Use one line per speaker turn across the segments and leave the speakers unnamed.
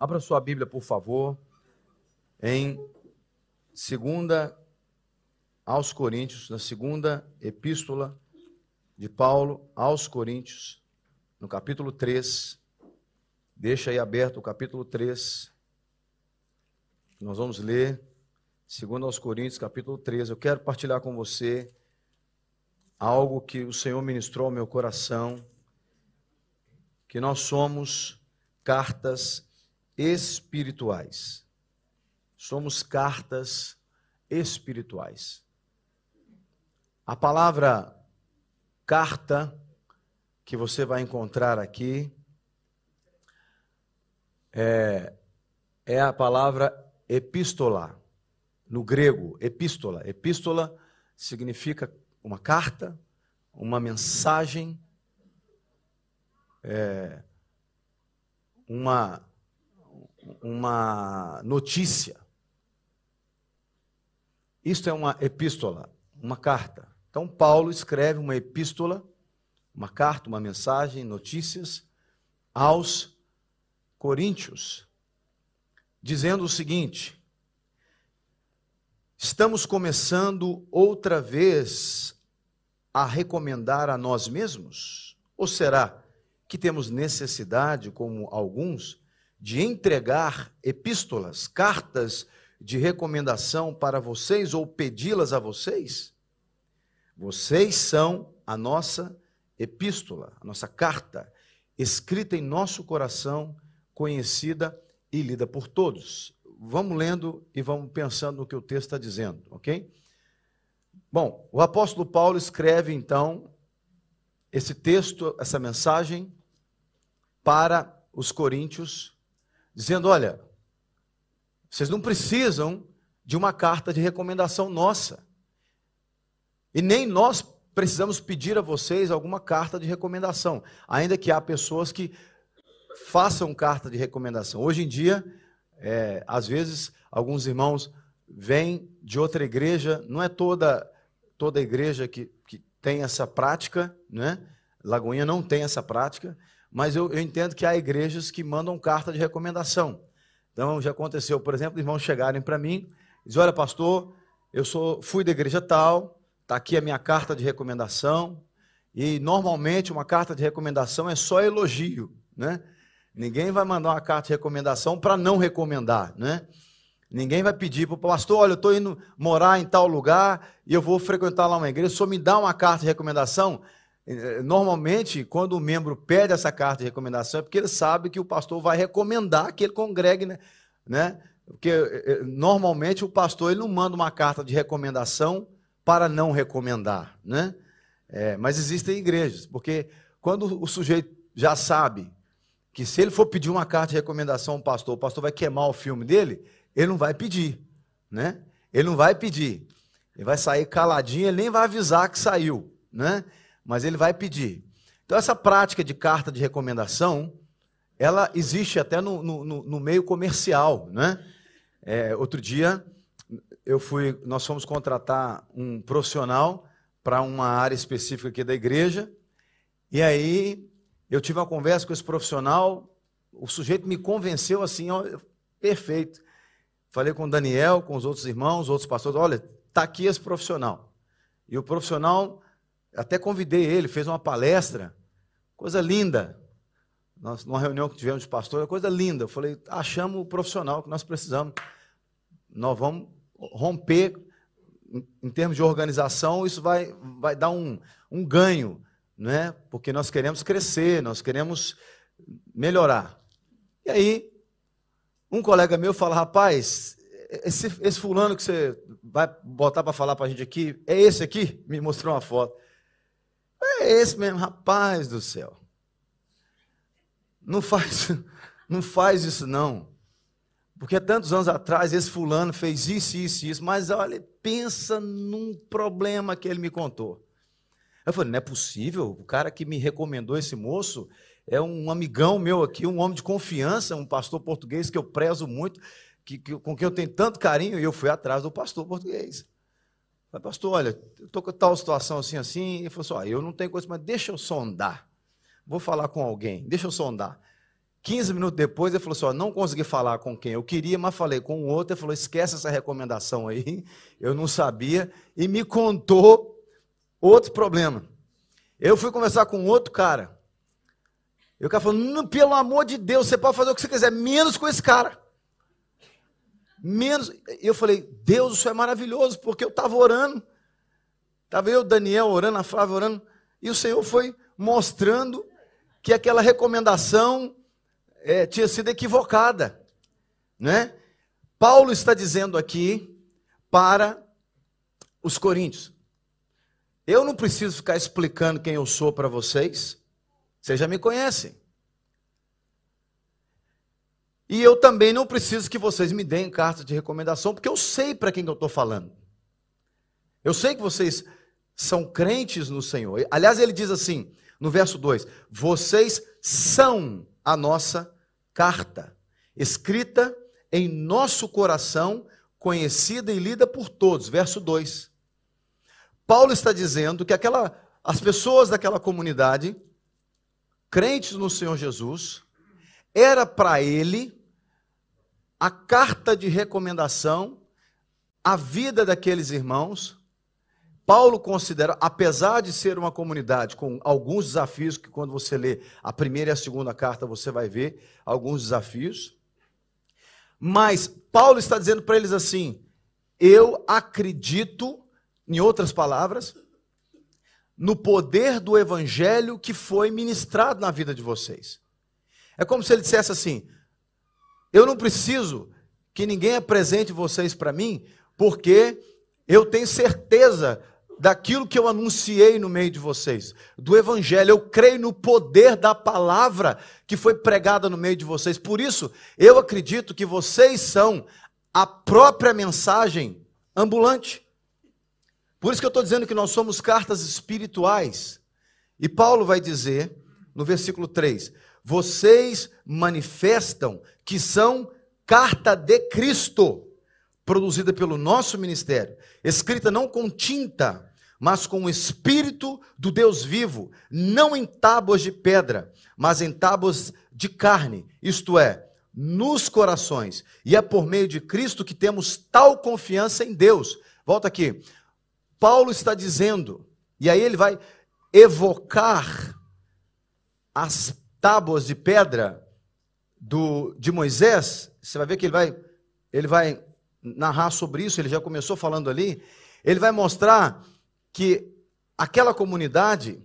Abra sua Bíblia, por favor, em segunda aos Coríntios, na segunda epístola de Paulo aos Coríntios, no capítulo 3. Deixa aí aberto o capítulo 3. Nós vamos ler segundo aos Coríntios, capítulo 3. Eu quero partilhar com você algo que o Senhor ministrou ao meu coração, que nós somos cartas espirituais. Somos cartas espirituais. A palavra carta que você vai encontrar aqui é, é a palavra epístola, no grego, epístola. Epístola significa uma carta, uma mensagem, é, uma, uma notícia. Isto é uma epístola, uma carta. Então, Paulo escreve uma epístola, uma carta, uma mensagem, notícias aos Coríntios, dizendo o seguinte: estamos começando outra vez a recomendar a nós mesmos? Ou será que temos necessidade, como alguns, de entregar epístolas, cartas de recomendação para vocês ou pedi-las a vocês? Vocês são a nossa epístola, a nossa carta, escrita em nosso coração, conhecida e lida por todos. Vamos lendo e vamos pensando no que o texto está dizendo, ok? Bom, o apóstolo Paulo escreve então esse texto, essa mensagem para os coríntios, dizendo: olha, vocês não precisam de uma carta de recomendação nossa. E nem nós precisamos pedir a vocês alguma carta de recomendação, ainda que há pessoas que façam carta de recomendação. Hoje em dia, é, às vezes, alguns irmãos vêm de outra igreja, não é toda toda igreja que, que tem essa prática, né? Lagoinha não tem essa prática, mas eu, eu entendo que há igrejas que mandam carta de recomendação. Então, já aconteceu, por exemplo, irmãos chegarem para mim e dizem, olha, pastor, eu sou, fui da igreja tal, está aqui a minha carta de recomendação, e normalmente uma carta de recomendação é só elogio, né? Ninguém vai mandar uma carta de recomendação para não recomendar, né? Ninguém vai pedir para o pastor, olha, eu estou indo morar em tal lugar e eu vou frequentar lá uma igreja, só me dá uma carta de recomendação. Eh, normalmente, quando o membro pede essa carta de recomendação, é porque ele sabe que o pastor vai recomendar que ele congregue, né? né? Porque eh, eh, normalmente o pastor ele não manda uma carta de recomendação para não recomendar, né? É, mas existem igrejas, porque quando o sujeito já sabe que se ele for pedir uma carta de recomendação ao pastor, o pastor vai queimar o filme dele, ele não vai pedir, né? Ele não vai pedir. Ele vai sair caladinho, ele nem vai avisar que saiu, né? Mas ele vai pedir. Então, essa prática de carta de recomendação, ela existe até no, no, no meio comercial, né? É, outro dia, eu fui, nós fomos contratar um profissional para uma área específica aqui da igreja, e aí eu tive uma conversa com esse profissional, o sujeito me convenceu assim, ó, perfeito. Falei com o Daniel, com os outros irmãos, outros pastores, olha, está aqui esse profissional. E o profissional, até convidei ele, fez uma palestra, coisa linda. Nós, numa reunião que tivemos de pastor, coisa linda. Eu falei, achamos o profissional que nós precisamos. Nós vamos romper, em, em termos de organização, isso vai, vai dar um, um ganho, né? porque nós queremos crescer, nós queremos melhorar. E aí, um colega meu fala, rapaz, esse, esse fulano que você vai botar para falar para a gente aqui, é esse aqui? Me mostrou uma foto. É esse mesmo, rapaz do céu. Não faz, não faz isso não. Porque tantos anos atrás esse fulano fez isso, isso, isso, mas olha, pensa num problema que ele me contou. Eu falei, não é possível, o cara que me recomendou esse moço, é um amigão meu aqui, um homem de confiança, um pastor português que eu prezo muito, que, que, com quem eu tenho tanto carinho, e eu fui atrás do pastor português. Falei, pastor, olha, estou com tal situação assim, assim. Ele falou assim: eu não tenho coisa, mas deixa eu sondar. Vou falar com alguém, deixa eu sondar. 15 minutos depois, ele falou assim: ó, não consegui falar com quem eu queria, mas falei com o outro. Ele falou: esquece essa recomendação aí, eu não sabia, e me contou outro problema. Eu fui conversar com outro cara. E o cara falou: pelo amor de Deus, você pode fazer o que você quiser, menos com esse cara. Menos. Eu falei: Deus, isso é maravilhoso, porque eu estava orando. Estava eu, Daniel, orando, a Flávia orando, e o Senhor foi mostrando que aquela recomendação é, tinha sido equivocada. Né? Paulo está dizendo aqui para os coríntios: eu não preciso ficar explicando quem eu sou para vocês, vocês já me conhecem. E eu também não preciso que vocês me deem carta de recomendação, porque eu sei para quem eu estou falando. Eu sei que vocês são crentes no Senhor. Aliás, ele diz assim, no verso 2: Vocês são a nossa carta, escrita em nosso coração, conhecida e lida por todos. Verso 2. Paulo está dizendo que aquela, as pessoas daquela comunidade, crentes no Senhor Jesus, era para ele a carta de recomendação, a vida daqueles irmãos, Paulo considera, apesar de ser uma comunidade com alguns desafios, que quando você lê a primeira e a segunda carta você vai ver alguns desafios, mas Paulo está dizendo para eles assim: eu acredito, em outras palavras, no poder do evangelho que foi ministrado na vida de vocês. É como se ele dissesse assim: eu não preciso que ninguém apresente vocês para mim, porque eu tenho certeza daquilo que eu anunciei no meio de vocês, do Evangelho. Eu creio no poder da palavra que foi pregada no meio de vocês. Por isso, eu acredito que vocês são a própria mensagem ambulante. Por isso que eu estou dizendo que nós somos cartas espirituais. E Paulo vai dizer, no versículo 3: Vocês manifestam que são carta de Cristo produzida pelo nosso ministério, escrita não com tinta, mas com o Espírito do Deus vivo, não em tábuas de pedra, mas em tábuas de carne, isto é, nos corações. E é por meio de Cristo que temos tal confiança em Deus. Volta aqui. Paulo está dizendo, e aí ele vai evocar as tábuas de pedra do, de Moisés. Você vai ver que ele vai, ele vai narrar sobre isso, ele já começou falando ali. Ele vai mostrar que aquela comunidade,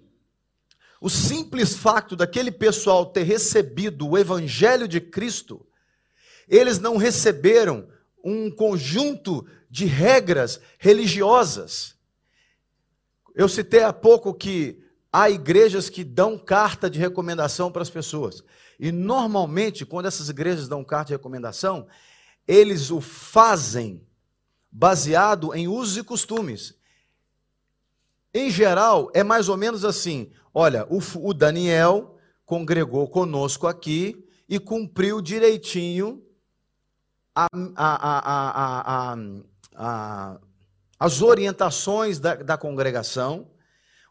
o simples fato daquele pessoal ter recebido o evangelho de Cristo, eles não receberam um conjunto de regras religiosas. Eu citei há pouco que há igrejas que dão carta de recomendação para as pessoas. E normalmente, quando essas igrejas dão carta de recomendação, eles o fazem baseado em usos e costumes. Em geral, é mais ou menos assim: olha, o, o Daniel congregou conosco aqui e cumpriu direitinho a, a, a, as orientações da, da congregação.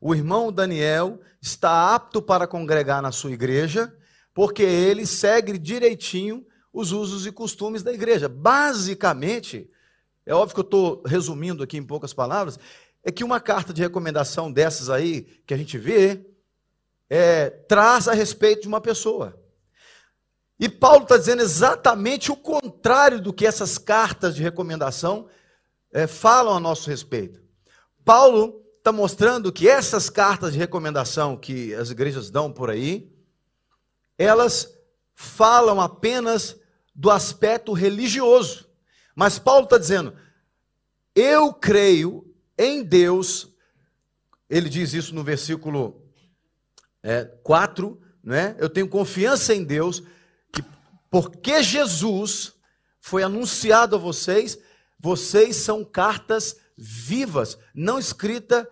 O irmão Daniel está apto para congregar na sua igreja, porque ele segue direitinho os usos e costumes da igreja. Basicamente, é óbvio que eu estou resumindo aqui em poucas palavras, é que uma carta de recomendação dessas aí, que a gente vê, é, traz a respeito de uma pessoa. E Paulo está dizendo exatamente o contrário do que essas cartas de recomendação é, falam a nosso respeito. Paulo está mostrando que essas cartas de recomendação que as igrejas dão por aí, elas falam apenas do aspecto religioso. Mas Paulo está dizendo: eu creio em Deus, ele diz isso no versículo é, 4, né? eu tenho confiança em Deus, que porque Jesus foi anunciado a vocês, vocês são cartas vivas, não escrita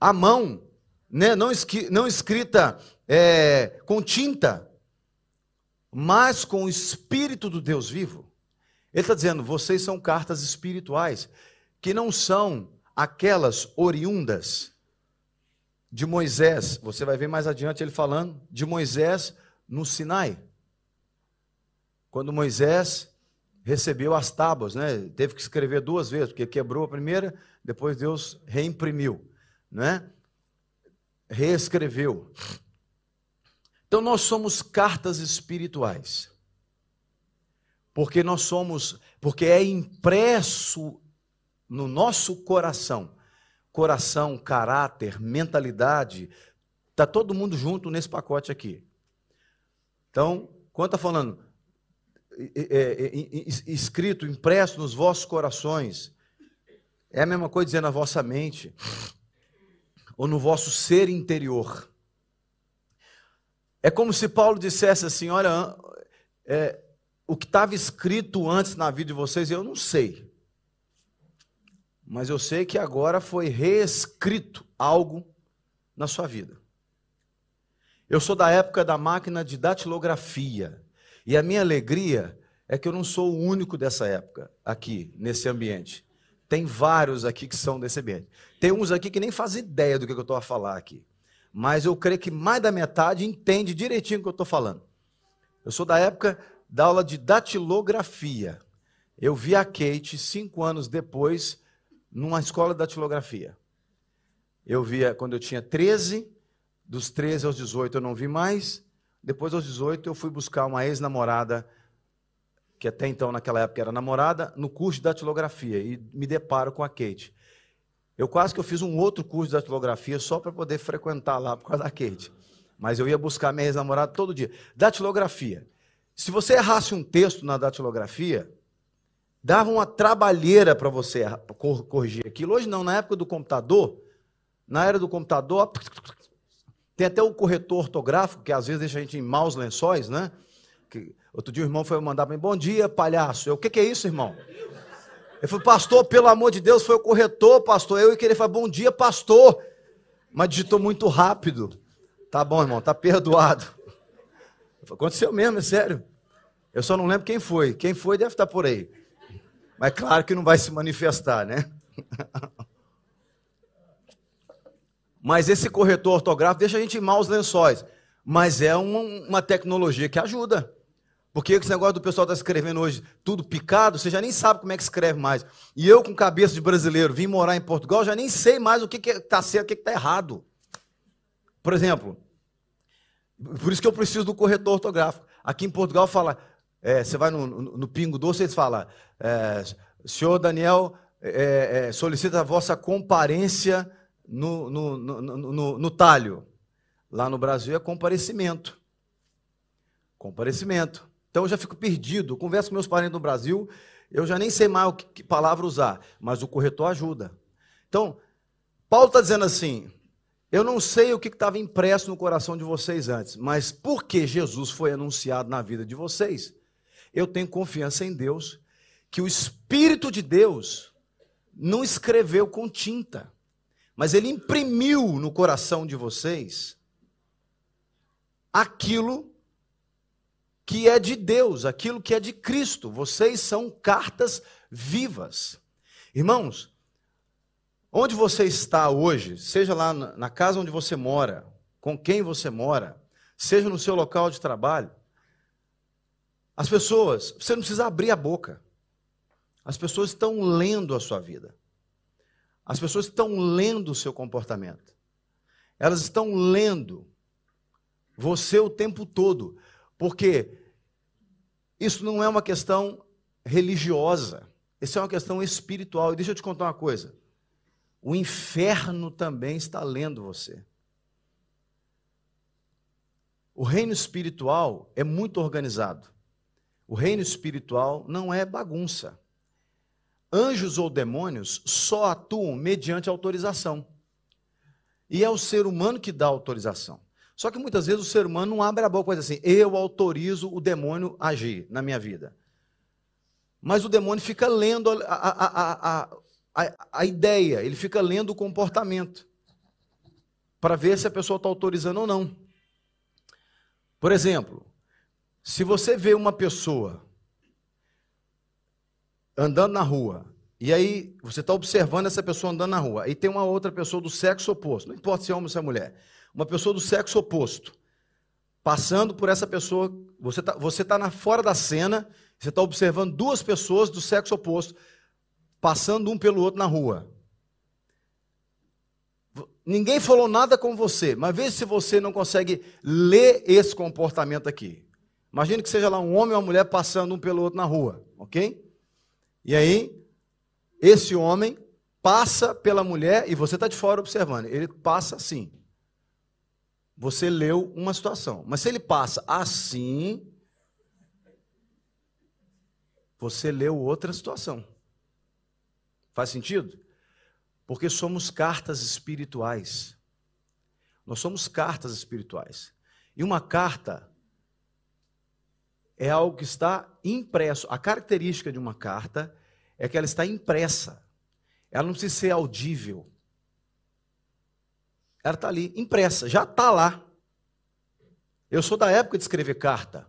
à mão, né? não, não escrita é, com tinta, mas com o Espírito do Deus vivo. Ele está dizendo: vocês são cartas espirituais, que não são aquelas oriundas de Moisés. Você vai ver mais adiante ele falando de Moisés no Sinai. quando Moisés recebeu as tábuas, né? Teve que escrever duas vezes, porque quebrou a primeira, depois Deus reimprimiu, né? Reescreveu. Então nós somos cartas espirituais. Porque nós somos, porque é impresso no nosso coração. Coração, caráter, mentalidade, tá todo mundo junto nesse pacote aqui. Então, quando está falando escrito, impresso nos vossos corações, é a mesma coisa dizer na vossa mente, ou no vosso ser interior. É como se Paulo dissesse assim: olha, é, o que estava escrito antes na vida de vocês, eu não sei. Mas eu sei que agora foi reescrito algo na sua vida. Eu sou da época da máquina de datilografia. E a minha alegria é que eu não sou o único dessa época aqui, nesse ambiente. Tem vários aqui que são desse ambiente. Tem uns aqui que nem fazem ideia do que eu estou a falar aqui. Mas eu creio que mais da metade entende direitinho o que eu estou falando. Eu sou da época da aula de datilografia. Eu vi a Kate cinco anos depois numa escola de datilografia. Eu via quando eu tinha 13, dos 13 aos 18 eu não vi mais, depois, aos 18, eu fui buscar uma ex-namorada, que até então, naquela época, era namorada, no curso de datilografia, e me deparo com a Kate. Eu quase que eu fiz um outro curso de datilografia só para poder frequentar lá por causa da Kate. Mas eu ia buscar minha ex-namorada todo dia. Datilografia. Se você errasse um texto na datilografia, dava uma trabalheira para você corrigir aquilo. Hoje não, na época do computador, na era do computador, tem até o corretor ortográfico, que às vezes deixa a gente em maus lençóis, né? Que, outro dia o irmão foi mandar para mim, bom dia, palhaço. Eu, o que, que é isso, irmão? Ele falou, pastor, pelo amor de Deus, foi o corretor, pastor. Eu e que ele falou, bom dia, pastor. Mas digitou muito rápido. Tá bom, irmão, tá perdoado. Falei, Aconteceu mesmo, é sério. Eu só não lembro quem foi. Quem foi deve estar por aí. Mas claro que não vai se manifestar, né? Mas esse corretor ortográfico deixa a gente em maus lençóis. Mas é uma, uma tecnologia que ajuda. Porque esse negócio do pessoal está escrevendo hoje tudo picado, você já nem sabe como é que escreve mais. E eu, com cabeça de brasileiro, vim morar em Portugal, já nem sei mais o que está certo e o que está errado. Por exemplo, por isso que eu preciso do corretor ortográfico. Aqui em Portugal fala, é, você vai no, no, no Pingo Doce, eles falam, é, senhor Daniel é, é solicita a vossa comparência no, no, no, no, talho. Lá no Brasil é comparecimento. Comparecimento. Então eu já fico perdido. converso com meus parentes no Brasil, eu já nem sei mais o que, que palavra usar, mas o corretor ajuda. Então, Paulo está dizendo assim: eu não sei o que estava impresso no coração de vocês antes, mas porque Jesus foi anunciado na vida de vocês, eu tenho confiança em Deus, que o Espírito de Deus não escreveu com tinta mas ele imprimiu no coração de vocês aquilo que é de Deus, aquilo que é de Cristo. Vocês são cartas vivas. Irmãos, onde você está hoje, seja lá na casa onde você mora, com quem você mora, seja no seu local de trabalho, as pessoas, você não precisa abrir a boca. As pessoas estão lendo a sua vida. As pessoas estão lendo o seu comportamento. Elas estão lendo você o tempo todo. Porque isso não é uma questão religiosa. Isso é uma questão espiritual. E deixa eu te contar uma coisa. O inferno também está lendo você. O reino espiritual é muito organizado. O reino espiritual não é bagunça anjos ou demônios só atuam mediante autorização. E é o ser humano que dá autorização. Só que muitas vezes o ser humano não abre a boca e diz assim: eu autorizo o demônio a agir na minha vida. Mas o demônio fica lendo a, a, a, a, ideia, ele fica lendo o comportamento, para ver se a pessoa está autorizando ou não. Por exemplo, se você vê uma pessoa andando na rua, e aí você está observando essa pessoa andando na rua, e tem uma outra pessoa do sexo oposto, não importa se é homem ou se é mulher, uma pessoa do sexo oposto, passando por essa pessoa, você está você tá na, fora da cena, você está observando duas pessoas do sexo oposto, passando um pelo outro na rua. Ninguém falou nada com você, mas veja se você não consegue ler esse comportamento aqui. Imagine que seja lá um homem ou uma mulher passando um pelo outro na rua, ok? E aí, esse homem passa pela mulher e você está de fora observando. Ele passa assim. Você leu uma situação. Mas se ele passa assim, você leu outra situação. Faz sentido? Porque somos cartas espirituais. Nós somos cartas espirituais. E uma carta é algo que está impresso. A característica de uma carta é que ela está impressa. Ela não precisa ser audível. Ela está ali, impressa, já está lá. Eu sou da época de escrever carta.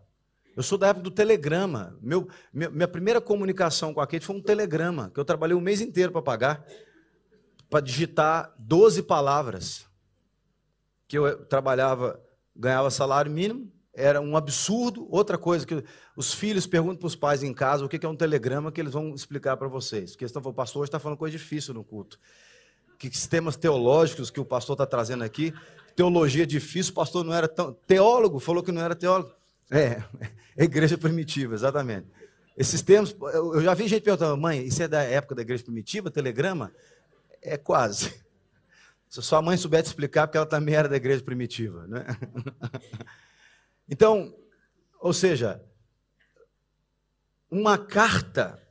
Eu sou da época do telegrama. Meu, minha primeira comunicação com a Kate foi um telegrama, que eu trabalhei um mês inteiro para pagar para digitar 12 palavras. Que eu trabalhava, ganhava salário mínimo, era um absurdo. Outra coisa que os filhos perguntam para os pais em casa o que é um telegrama, que eles vão explicar para vocês. Porque estão falando, pastor hoje está falando coisa difícil no culto. Que sistemas teológicos que o pastor está trazendo aqui, teologia difícil, o pastor não era tão. Teólogo, falou que não era teólogo. É, é igreja primitiva, exatamente. Esses termos, eu já vi gente perguntando, mãe, isso é da época da igreja primitiva, telegrama? É quase. Se sua mãe souber te explicar, porque ela também era da igreja primitiva. Né? Então, ou seja, uma carta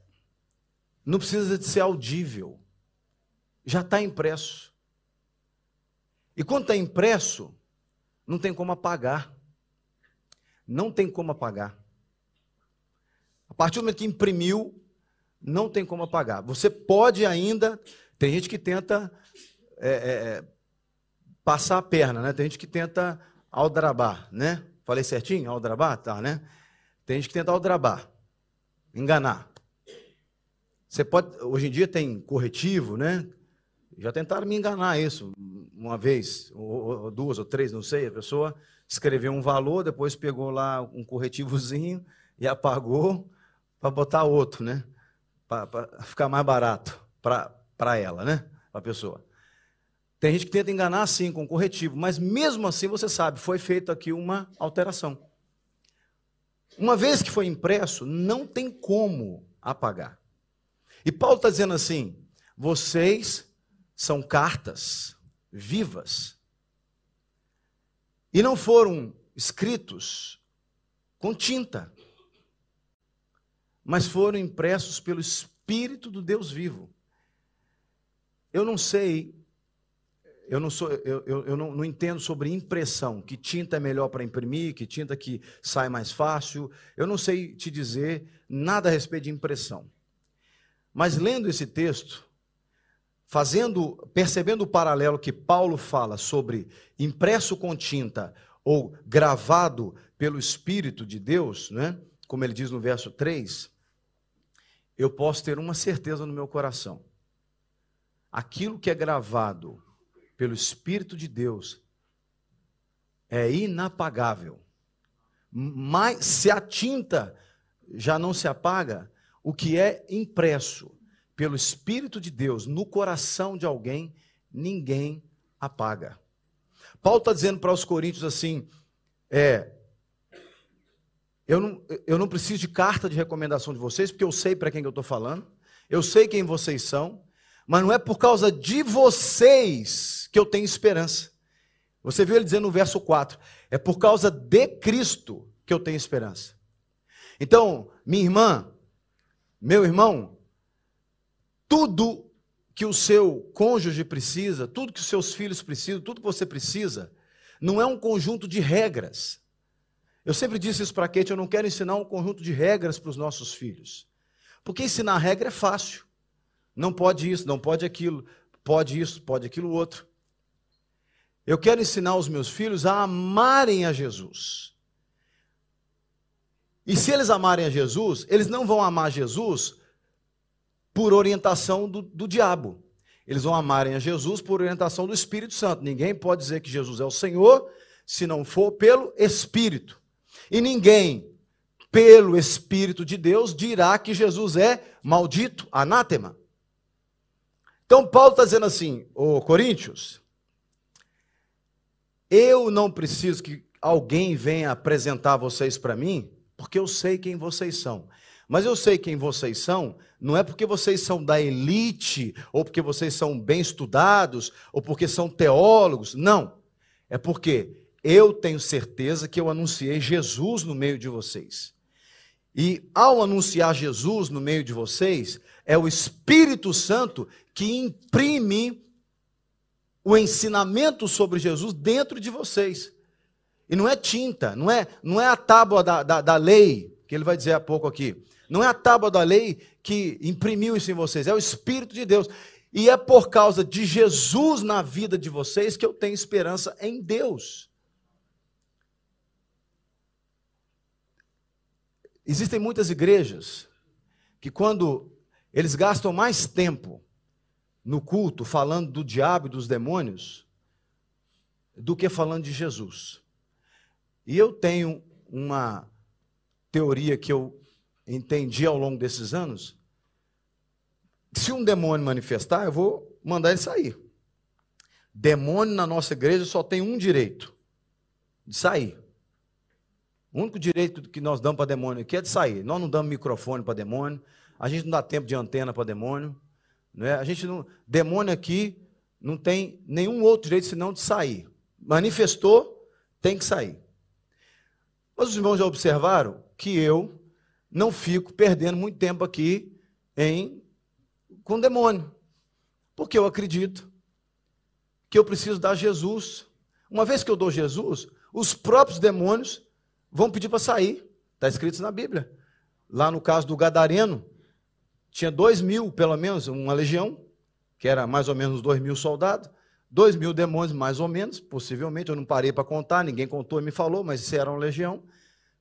não precisa de ser audível, já está impresso. E quando está impresso, não tem como apagar. Não tem como apagar. A partir do momento que imprimiu, não tem como apagar. Você pode ainda tem gente que tenta é, é, é, passar a perna, né? Tem gente que tenta aldrabar, né? Falei certinho? Aldrabar? Tá, né? Tem gente que tenta aldrabar, enganar. Você pode, hoje em dia tem corretivo, né? Já tentaram me enganar isso uma vez, ou, ou duas ou três, não sei. A pessoa escreveu um valor, depois pegou lá um corretivozinho e apagou para botar outro, né? Para ficar mais barato. Para ela, né? Para a pessoa. Tem gente que tenta enganar assim, com corretivo, mas mesmo assim você sabe, foi feita aqui uma alteração. Uma vez que foi impresso, não tem como apagar. E Paulo está dizendo assim: vocês são cartas vivas e não foram escritos com tinta, mas foram impressos pelo Espírito do Deus vivo. Eu não sei, eu não sou, eu, eu, eu não, não, entendo sobre impressão, que tinta é melhor para imprimir, que tinta que sai mais fácil. Eu não sei te dizer nada a respeito de impressão. Mas lendo esse texto, fazendo, percebendo o paralelo que Paulo fala sobre impresso com tinta ou gravado pelo Espírito de Deus, né? como ele diz no verso 3, eu posso ter uma certeza no meu coração aquilo que é gravado pelo Espírito de Deus é inapagável. Mas se a tinta já não se apaga, o que é impresso pelo Espírito de Deus no coração de alguém, ninguém apaga. Paulo está dizendo para os coríntios assim: é, eu não, eu não preciso de carta de recomendação de vocês, porque eu sei para quem eu estou falando, eu sei quem vocês são, mas não é por causa de vocês que eu tenho esperança. Você viu ele dizendo no verso 4: é por causa de Cristo que eu tenho esperança. Então, minha irmã, meu irmão, tudo que o seu cônjuge precisa, tudo que os seus filhos precisam, tudo que você precisa, não é um conjunto de regras. Eu sempre disse isso para a Kate, eu não quero ensinar um conjunto de regras para os nossos filhos. Porque ensinar regra é fácil. Não pode isso, não pode aquilo, pode isso, pode aquilo outro. Eu quero ensinar os meus filhos a amarem a Jesus. E se eles amarem a Jesus, eles não vão amar Jesus por orientação do, do diabo. Eles vão amarem a Jesus por orientação do Espírito Santo. Ninguém pode dizer que Jesus é o Senhor se não for pelo Espírito. E ninguém, pelo Espírito de Deus, dirá que Jesus é maldito, anátema. Então, Paulo está dizendo assim, ô Coríntios, eu não preciso que alguém venha apresentar vocês para mim, porque eu sei quem vocês são. Mas eu sei quem vocês são, não é porque vocês são da elite, ou porque vocês são bem estudados, ou porque são teólogos. Não. É porque eu tenho certeza que eu anunciei Jesus no meio de vocês. E ao anunciar Jesus no meio de vocês, é o Espírito Santo que imprime o ensinamento sobre Jesus dentro de vocês. E não é tinta, não é, não é a tábua da, da, da lei, que ele vai dizer há pouco aqui. Não é a tábua da lei que imprimiu isso em vocês, é o Espírito de Deus. E é por causa de Jesus na vida de vocês que eu tenho esperança em Deus. Existem muitas igrejas que, quando eles gastam mais tempo no culto falando do diabo e dos demônios do que falando de Jesus. E eu tenho uma teoria que eu entendi ao longo desses anos. Se um demônio manifestar, eu vou mandar ele sair. Demônio na nossa igreja só tem um direito: de sair. O único direito que nós damos para demônio aqui é de sair. Nós não damos microfone para demônio, a gente não dá tempo de antena para demônio. Não é? A gente não, demônio aqui não tem nenhum outro jeito senão de sair. Manifestou, tem que sair. Mas os irmãos já observaram que eu não fico perdendo muito tempo aqui em com demônio. Porque eu acredito que eu preciso dar Jesus. Uma vez que eu dou Jesus, os próprios demônios vão pedir para sair. Está escrito na Bíblia. Lá no caso do Gadareno, tinha dois mil, pelo menos, uma legião, que era mais ou menos dois mil soldados, dois mil demônios, mais ou menos, possivelmente, eu não parei para contar, ninguém contou e me falou, mas isso era uma legião,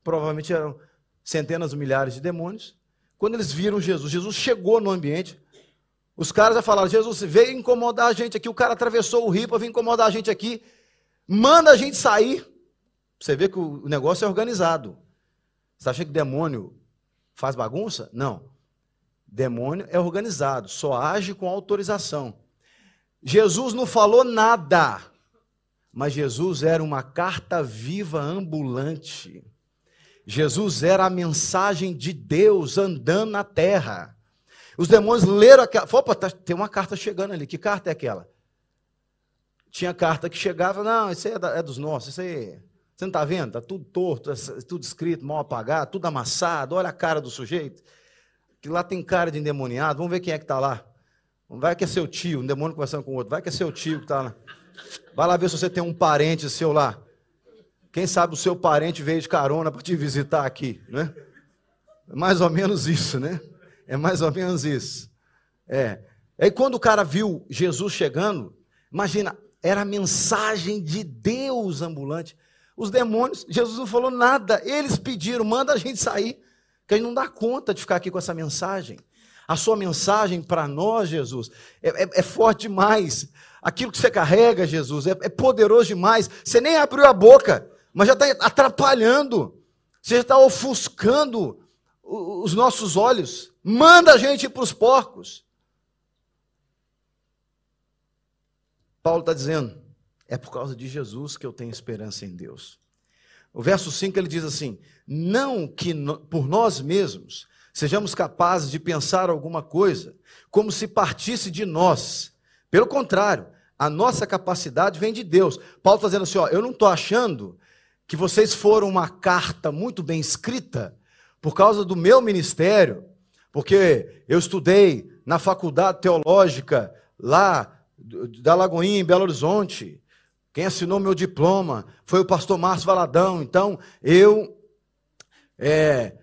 provavelmente eram centenas milhares de demônios. Quando eles viram Jesus, Jesus chegou no ambiente, os caras já falaram, Jesus veio incomodar a gente aqui, o cara atravessou o rio para vir incomodar a gente aqui, manda a gente sair. Você vê que o negócio é organizado. Você acha que demônio faz bagunça? Não. Demônio é organizado, só age com autorização. Jesus não falou nada, mas Jesus era uma carta viva ambulante. Jesus era a mensagem de Deus andando na terra. Os demônios leram aquela. Opa, tá, tem uma carta chegando ali. Que carta é aquela? Tinha carta que chegava, não, isso aí é, da, é dos nossos, isso aí. Você não está vendo? Está tudo torto, tudo escrito, mal apagado, tudo amassado, olha a cara do sujeito que lá tem cara de endemoniado, vamos ver quem é que está lá. Vai que é seu tio, um demônio conversando com o outro, vai que é seu tio que está lá. Vai lá ver se você tem um parente seu lá. Quem sabe o seu parente veio de carona para te visitar aqui, né? É mais ou menos isso, né? É mais ou menos isso. É. Aí quando o cara viu Jesus chegando, imagina, era a mensagem de Deus ambulante. Os demônios, Jesus não falou nada, eles pediram, manda a gente sair que a gente não dá conta de ficar aqui com essa mensagem. A sua mensagem para nós, Jesus, é, é, é, forte demais. Aquilo que você carrega, Jesus, é, é poderoso demais. Você nem abriu a boca, mas já está atrapalhando. Você já está ofuscando os nossos olhos. Manda a gente para os porcos. Paulo está dizendo: é por causa de Jesus que eu tenho esperança em Deus. O verso 5 ele diz assim: Não que por nós mesmos sejamos capazes de pensar alguma coisa como se partisse de nós. Pelo contrário, a nossa capacidade vem de Deus. Paulo está dizendo assim: ó, eu não estou achando que vocês foram uma carta muito bem escrita por causa do meu ministério, porque eu estudei na faculdade teológica lá da Lagoinha, em Belo Horizonte. Quem assinou meu diploma foi o pastor Márcio Valadão. Então, eu é,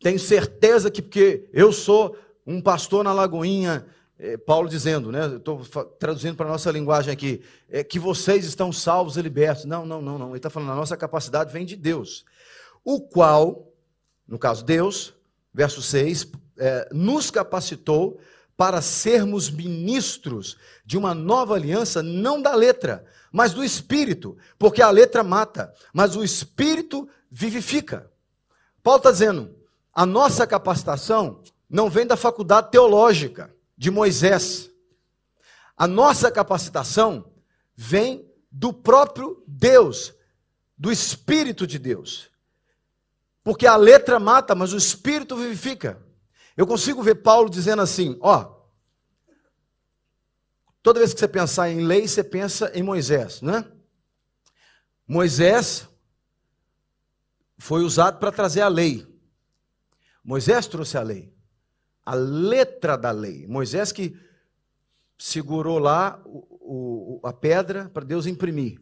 tenho certeza que, porque eu sou um pastor na Lagoinha, é, Paulo dizendo, né? Estou traduzindo para a nossa linguagem aqui, é, que vocês estão salvos e libertos. Não, não, não, não. Ele está falando, a nossa capacidade vem de Deus. O qual, no caso Deus, verso 6, é, nos capacitou para sermos ministros de uma nova aliança, não da letra, mas do espírito, porque a letra mata, mas o espírito vivifica. Paulo está dizendo: a nossa capacitação não vem da faculdade teológica de Moisés. A nossa capacitação vem do próprio Deus, do Espírito de Deus. Porque a letra mata, mas o Espírito vivifica. Eu consigo ver Paulo dizendo assim: ó, toda vez que você pensar em lei, você pensa em Moisés, né? Moisés foi usado para trazer a lei. Moisés trouxe a lei, a letra da lei. Moisés que segurou lá o, o, a pedra para Deus imprimir.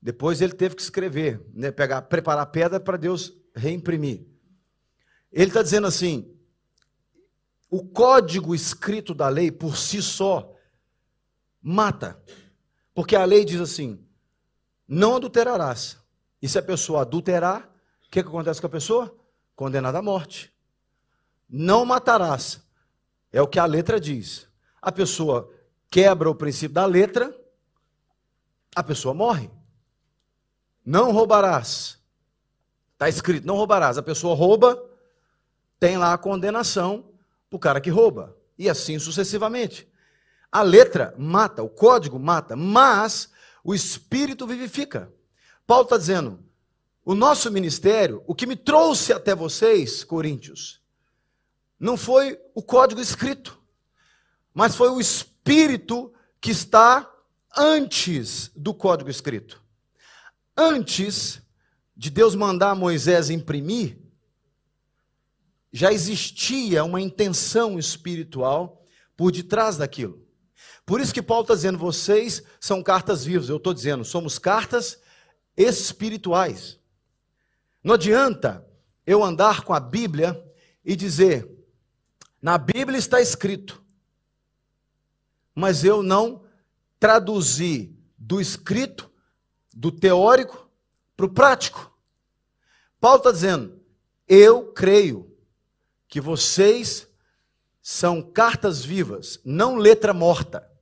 Depois ele teve que escrever, né, pegar, preparar a pedra para Deus reimprimir. Ele está dizendo assim: o código escrito da lei por si só mata. Porque a lei diz assim: não adulterarás. E se a pessoa adulterar, o que, que acontece com a pessoa? Condenada à morte. Não matarás. É o que a letra diz. A pessoa quebra o princípio da letra, a pessoa morre. Não roubarás. Está escrito, não roubarás. A pessoa rouba, tem lá a condenação para o cara que rouba. E assim sucessivamente. A letra mata, o código mata, mas o espírito vivifica. Paulo está dizendo: o nosso ministério, o que me trouxe até vocês, Coríntios, não foi o código escrito, mas foi o espírito que está antes do código escrito. Antes de Deus mandar Moisés imprimir, já existia uma intenção espiritual por detrás daquilo. Por isso que Paulo está dizendo: vocês são cartas vivas. Eu estou dizendo, somos cartas espirituais. Não adianta eu andar com a Bíblia e dizer, na Bíblia está escrito, mas eu não traduzi do escrito, do teórico, para o prático. Paulo está dizendo, eu creio que vocês são cartas vivas, não letra morta.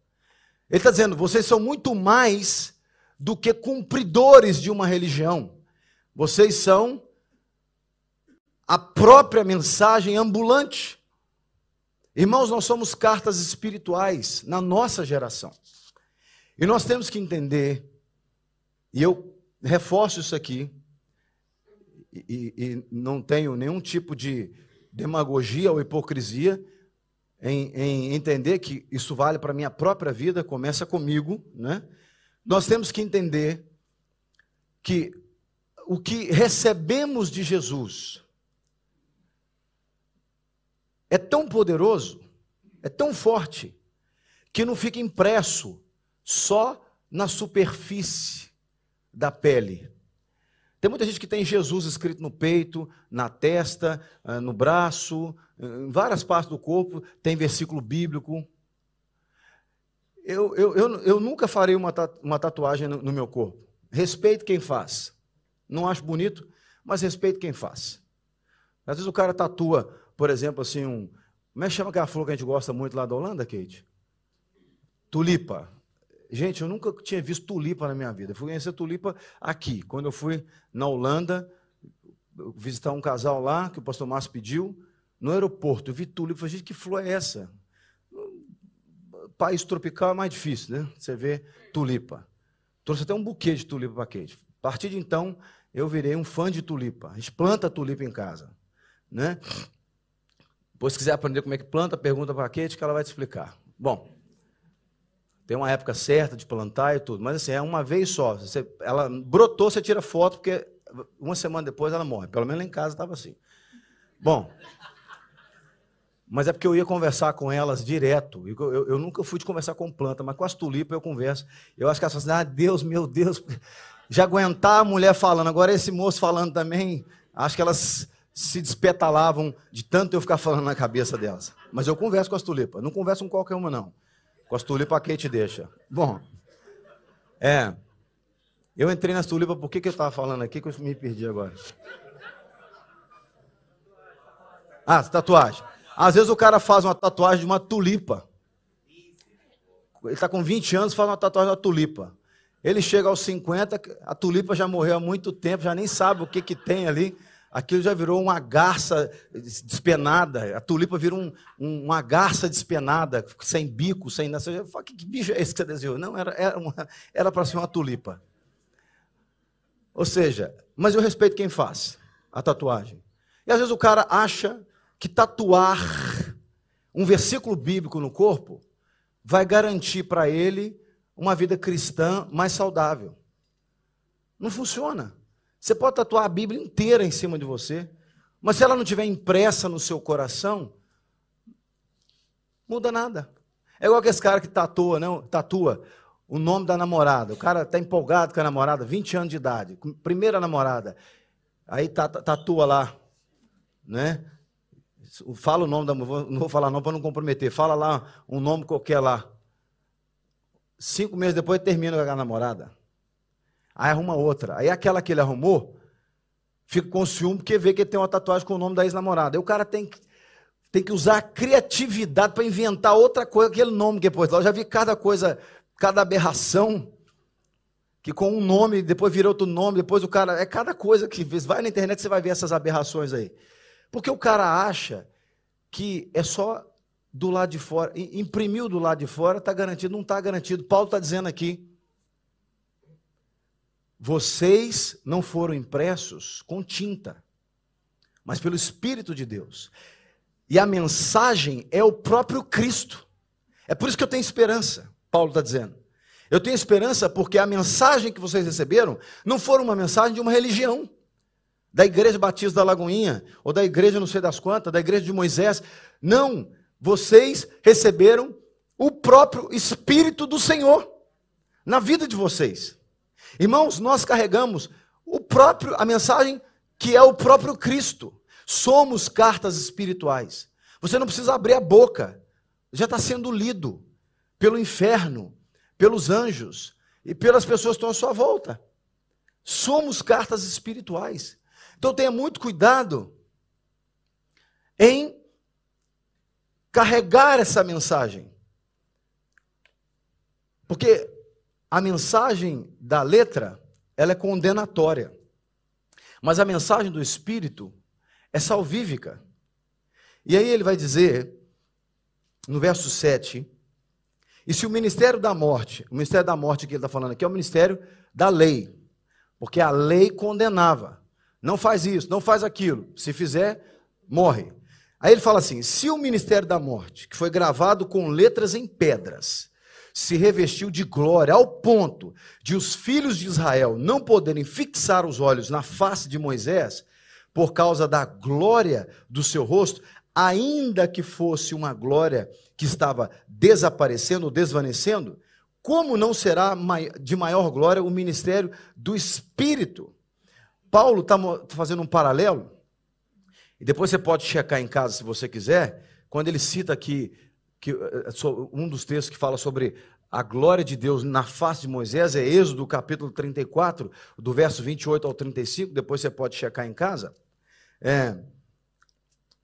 Ele está dizendo, vocês são muito mais do que cumpridores de uma religião. Vocês são a própria mensagem ambulante. Irmãos, nós somos cartas espirituais na nossa geração. E nós temos que entender, e eu reforço isso aqui, e, e não tenho nenhum tipo de demagogia ou hipocrisia em, em entender que isso vale para a minha própria vida, começa comigo, né? Nós temos que entender que o que recebemos de Jesus é tão poderoso, é tão forte, que não fica impresso só na superfície da pele. Tem muita gente que tem Jesus escrito no peito, na testa, ah, no braço, em várias partes do corpo, tem versículo bíblico. Eu, eu, eu, eu nunca farei uma, uma tatuagem no, no meu corpo. Respeito quem faz. Não acho bonito, mas respeito quem faz. Às vezes o cara tatua, por exemplo, assim, um. Como é que chama aquela flor que a gente gosta muito lá da Holanda, Kate? Tulipa. Gente, eu nunca tinha visto tulipa na minha vida. Eu fui conhecer tulipa aqui, quando eu fui na Holanda, visitar um casal lá, que o pastor Márcio pediu, no aeroporto. Eu vi tulipa, falei, gente, que flor é essa? País tropical é mais difícil, né? Você vê tulipa. Trouxe até um buquê de tulipa para Kate. A partir de então, eu virei um fã de tulipa. A gente planta tulipa em casa. Né? Depois, se quiser aprender como é que planta, pergunta para a Kate que ela vai te explicar. Bom, tem uma época certa de plantar e tudo, mas assim, é uma vez só. Você, ela brotou, você tira foto, porque uma semana depois ela morre. Pelo menos lá em casa estava assim. Bom, mas é porque eu ia conversar com elas direto. Eu, eu, eu, nunca fui de conversar com planta, mas com as tulipas eu converso. Eu acho que elas falam assim, ah, Deus, meu Deus. Já aguentar a mulher falando, agora esse moço falando também, acho que elas se despetalavam de tanto eu ficar falando na cabeça delas. Mas eu converso com as tulipas. Não converso com qualquer uma, não. Com as tulipas, a Kate deixa. Bom, é. Eu entrei nas tulipas, por que, que eu estava falando aqui que eu me perdi agora? Ah, tatuagem. Às vezes o cara faz uma tatuagem de uma tulipa. ele está com 20 anos, faz uma tatuagem da tulipa. Ele chega aos 50, a tulipa já morreu há muito tempo, já nem sabe o que, que tem ali. Aquilo já virou uma garça despenada. A tulipa virou um, um, uma garça despenada, sem bico, sem nada. Que, que bicho é esse que você desenhou? Não, era para ser uma tulipa. Ou seja, mas eu respeito quem faz a tatuagem. E às vezes o cara acha que tatuar um versículo bíblico no corpo vai garantir para ele uma vida cristã mais saudável. Não funciona. Você pode tatuar a Bíblia inteira em cima de você, mas se ela não estiver impressa no seu coração, muda nada. É igual aquele cara que tatua, não, tatua o nome da namorada. O cara está empolgado com a namorada, 20 anos de idade, primeira namorada. Aí tatua lá, né? Fala o nome da não vou falar não para não comprometer. Fala lá um nome qualquer lá. Cinco meses depois termina com a namorada. Aí arruma outra. Aí aquela que ele arrumou, fica com ciúme porque vê que ele tem uma tatuagem com o nome da ex-namorada. Aí o cara tem que, tem que usar a criatividade para inventar outra coisa, aquele nome depois. Eu já vi cada coisa, cada aberração, que com um nome, depois vira outro nome, depois o cara. É cada coisa que vai na internet, você vai ver essas aberrações aí. Porque o cara acha que é só do lado de fora. Imprimiu do lado de fora, está garantido, não está garantido. Paulo está dizendo aqui. Vocês não foram impressos com tinta, mas pelo Espírito de Deus. E a mensagem é o próprio Cristo. É por isso que eu tenho esperança, Paulo está dizendo. Eu tenho esperança porque a mensagem que vocês receberam não foi uma mensagem de uma religião da Igreja Batista da Lagoinha, ou da igreja não sei das quantas, da igreja de Moisés. Não, vocês receberam o próprio Espírito do Senhor na vida de vocês. Irmãos, nós carregamos o próprio a mensagem que é o próprio Cristo. Somos cartas espirituais. Você não precisa abrir a boca. Já está sendo lido pelo inferno, pelos anjos e pelas pessoas que estão à sua volta. Somos cartas espirituais. Então tenha muito cuidado em carregar essa mensagem. Porque a mensagem da letra, ela é condenatória. Mas a mensagem do Espírito é salvífica. E aí ele vai dizer, no verso 7, e se o ministério da morte, o ministério da morte que ele está falando aqui é o ministério da lei, porque a lei condenava. Não faz isso, não faz aquilo. Se fizer, morre. Aí ele fala assim: se o ministério da morte, que foi gravado com letras em pedras, se revestiu de glória ao ponto de os filhos de Israel não poderem fixar os olhos na face de Moisés, por causa da glória do seu rosto, ainda que fosse uma glória que estava desaparecendo, desvanecendo, como não será de maior glória o ministério do Espírito? Paulo está fazendo um paralelo, e depois você pode checar em casa se você quiser, quando ele cita aqui que, eh, um dos textos que fala sobre a glória de Deus na face de Moisés, é Êxodo capítulo 34, do verso 28 ao 35, depois você pode checar em casa, é,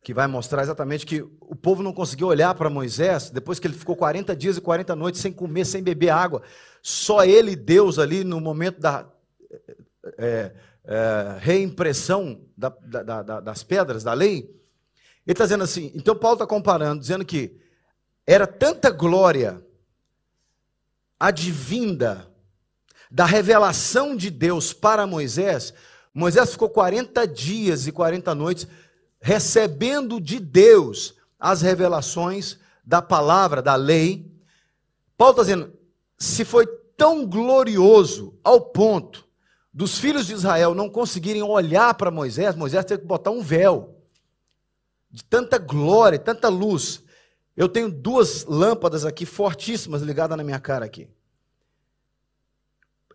que vai mostrar exatamente que o povo não conseguiu olhar para Moisés, depois que ele ficou 40 dias e 40 noites sem comer, sem beber água, só ele Deus ali no momento da. É, é, reimpressão da, da, da, das pedras da lei, ele está dizendo assim: então Paulo está comparando, dizendo que era tanta glória advinda da revelação de Deus para Moisés. Moisés ficou 40 dias e 40 noites recebendo de Deus as revelações da palavra, da lei. Paulo está dizendo: se foi tão glorioso ao ponto dos filhos de Israel não conseguirem olhar para Moisés, Moisés teve que botar um véu de tanta glória, tanta luz. Eu tenho duas lâmpadas aqui fortíssimas ligadas na minha cara aqui.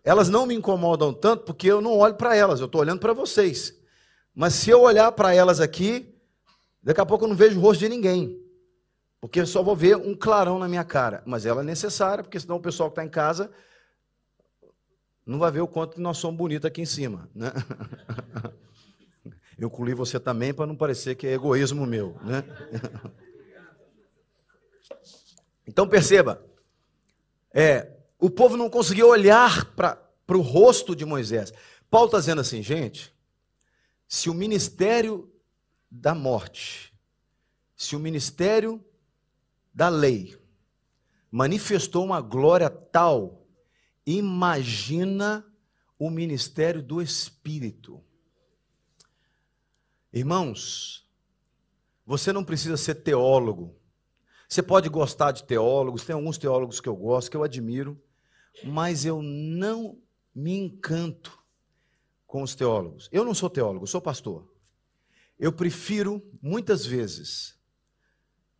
Elas não me incomodam tanto porque eu não olho para elas, eu estou olhando para vocês. Mas se eu olhar para elas aqui, daqui a pouco eu não vejo o rosto de ninguém. Porque eu só vou ver um clarão na minha cara. Mas ela é necessária, porque senão o pessoal que está em casa não vai ver o quanto nós somos bonitos aqui em cima. Né? Eu colhi você também para não parecer que é egoísmo meu. Né? Então perceba, É, o povo não conseguia olhar para o rosto de Moisés. Paulo está dizendo assim, gente, se o ministério da morte, se o ministério da lei manifestou uma glória tal, imagina o ministério do Espírito. Irmãos, você não precisa ser teólogo. Você pode gostar de teólogos, tem alguns teólogos que eu gosto, que eu admiro, mas eu não me encanto com os teólogos. Eu não sou teólogo, sou pastor. Eu prefiro, muitas vezes,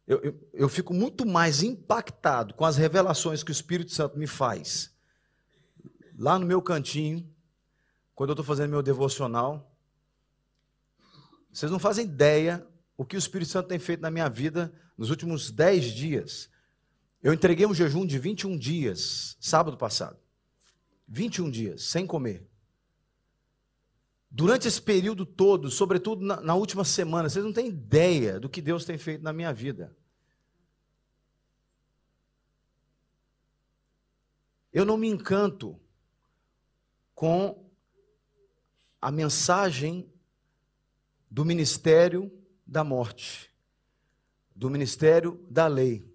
eu, eu, eu fico muito mais impactado com as revelações que o Espírito Santo me faz lá no meu cantinho, quando eu estou fazendo meu devocional. Vocês não fazem ideia o que o Espírito Santo tem feito na minha vida nos últimos 10 dias. Eu entreguei um jejum de 21 dias, sábado passado. 21 dias, sem comer. Durante esse período todo, sobretudo na, na, última semana, vocês não têm ideia do que Deus tem feito na minha vida. Eu não me encanto com a mensagem do ministério da morte, do ministério da lei.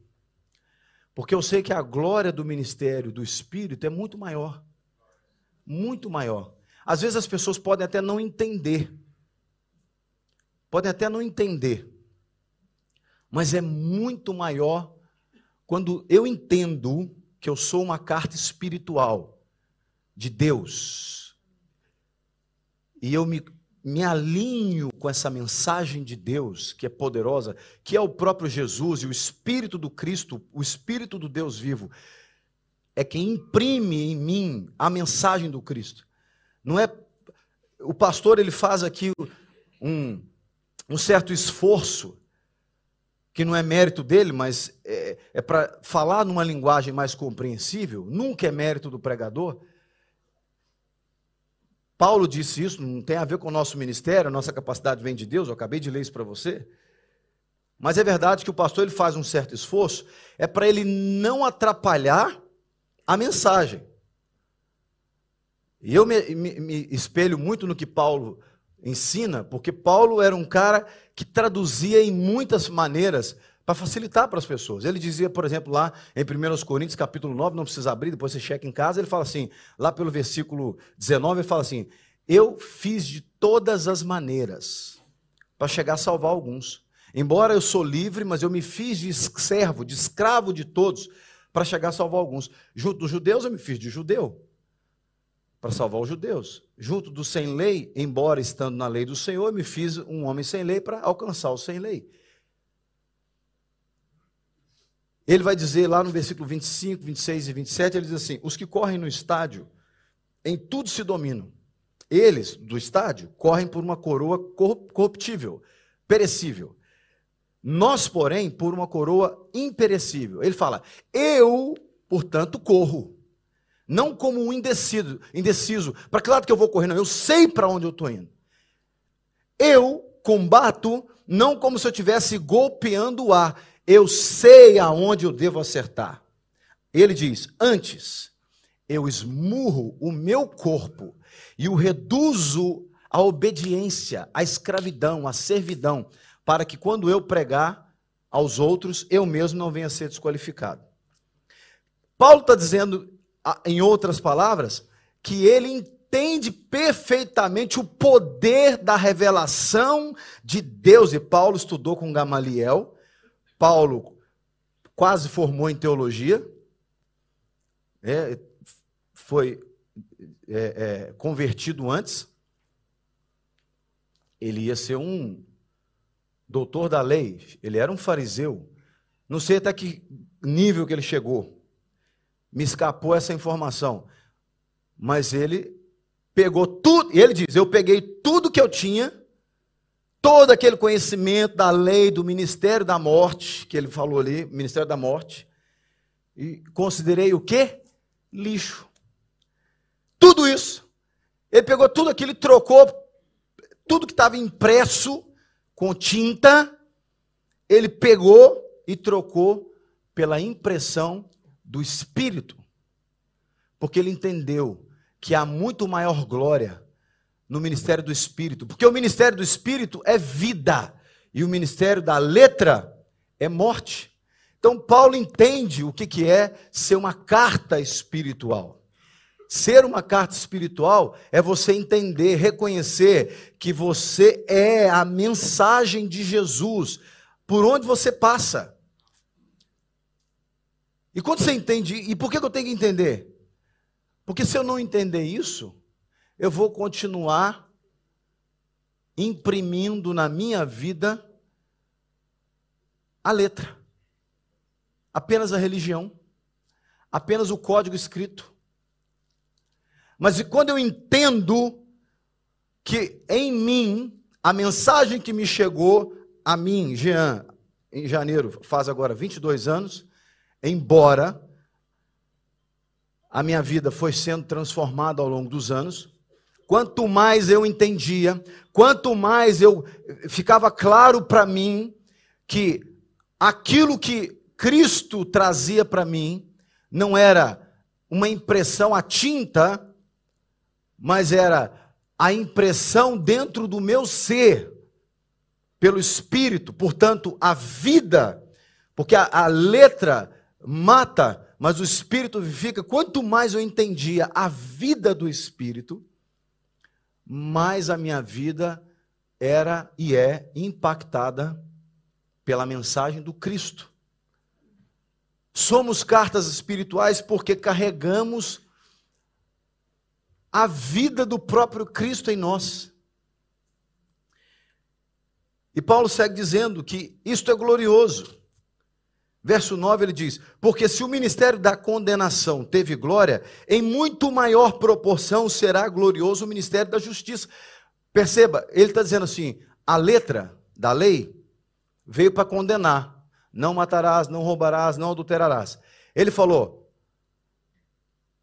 Porque eu sei que a glória do ministério do Espírito é muito maior. Muito maior. Às vezes as pessoas podem até não entender. Podem até não entender. Mas é muito maior quando eu entendo que eu sou uma carta espiritual de Deus. E eu me, me alinho com essa mensagem de Deus, que é poderosa, que é o próprio Jesus e o Espírito do Cristo, o Espírito do Deus vivo, é quem imprime em mim a mensagem do Cristo. Não é o pastor ele faz aqui um, um certo esforço que não é mérito dele, mas é, é para falar numa linguagem mais compreensível. Nunca é mérito do pregador. Paulo disse isso, não tem a ver com o nosso ministério, a nossa capacidade vem de Deus, eu acabei de ler isso para você. Mas é verdade que o pastor ele faz um certo esforço, é para ele não atrapalhar a mensagem. E eu me, me, me, espelho muito no que Paulo ensina, porque Paulo era um cara que traduzia em muitas maneiras para facilitar para as pessoas. Ele dizia, por exemplo, lá em 1 Coríntios, capítulo 9, não precisa abrir, depois você checa em casa, ele fala assim, lá pelo versículo 19, ele fala assim: Eu fiz de todas as maneiras para chegar a salvar alguns. Embora eu sou livre, mas eu me fiz de servo, de escravo de todos, para chegar a salvar alguns. Junto dos judeus, eu me fiz de judeu para salvar os judeus. Junto do sem lei, embora estando na lei do Senhor, eu me fiz um homem sem lei para alcançar o sem lei. Ele vai dizer lá no versículo 25, 26 e 27, ele diz assim: Os que correm no estádio, em tudo se dominam. Eles, do estádio, correm por uma coroa corruptível, perecível. Nós, porém, por uma coroa imperecível. Ele fala: Eu, portanto, corro não como um indeciso, indeciso. Para que lado que eu vou correr? Não, eu sei para onde eu estou indo. Eu combato não como se eu estivesse golpeando o ar. Eu sei aonde eu devo acertar. Ele diz: Antes, eu esmurro o meu corpo e o reduzo à obediência, à escravidão, à servidão, para que quando eu pregar aos outros, eu mesmo não venha a ser desqualificado. Paulo está dizendo em outras palavras, que ele entende perfeitamente o poder da revelação de Deus. E Paulo estudou com Gamaliel. Paulo quase formou em teologia. É, foi é, é, convertido antes. Ele ia ser um doutor da lei. Ele era um fariseu. Não sei até que nível que ele chegou me escapou essa informação. Mas ele pegou tudo, ele diz: Eu peguei tudo que eu tinha, todo aquele conhecimento da lei, do ministério da morte, que ele falou ali, ministério da morte, e considerei o quê? Lixo. Tudo isso. Ele pegou tudo aquilo e trocou, tudo que estava impresso com tinta, ele pegou e trocou pela impressão do Espírito. Porque ele entendeu que há muito maior glória no ministério do Espírito. Porque o ministério do Espírito é vida e o ministério da letra é morte. Então, Paulo entende o que, que é ser uma carta espiritual. Ser uma carta espiritual é você entender, reconhecer que você é a mensagem de Jesus por onde você passa. E quando você entende, e por que eu tenho que entender? Porque se eu não entender isso, eu vou continuar imprimindo na minha vida a letra, apenas a religião, apenas o código escrito. Mas quando eu entendo que em mim, a mensagem que me chegou a mim, Jean, em janeiro, faz agora 22 anos, embora a minha vida foi sendo transformada ao longo dos anos, quanto mais eu entendia, quanto mais eu ficava claro para mim que aquilo que Cristo trazia para mim não era uma impressão à tinta, mas era a impressão dentro do meu ser, pelo Espírito, portanto, a vida, porque a, a letra mata, mas o Espírito vivifica. Quanto mais eu entendia a vida do Espírito, mais a minha vida era e é impactada pela mensagem do Cristo. Somos cartas espirituais porque carregamos a vida do próprio Cristo em nós. E Paulo segue dizendo que isto é glorioso. Verso 9 ele diz: Porque se o ministério da condenação teve glória, em muito maior proporção será glorioso o ministério da justiça. Perceba, ele está dizendo assim: a letra da lei veio para condenar. Não matarás, não roubarás, não adulterarás. Ele falou: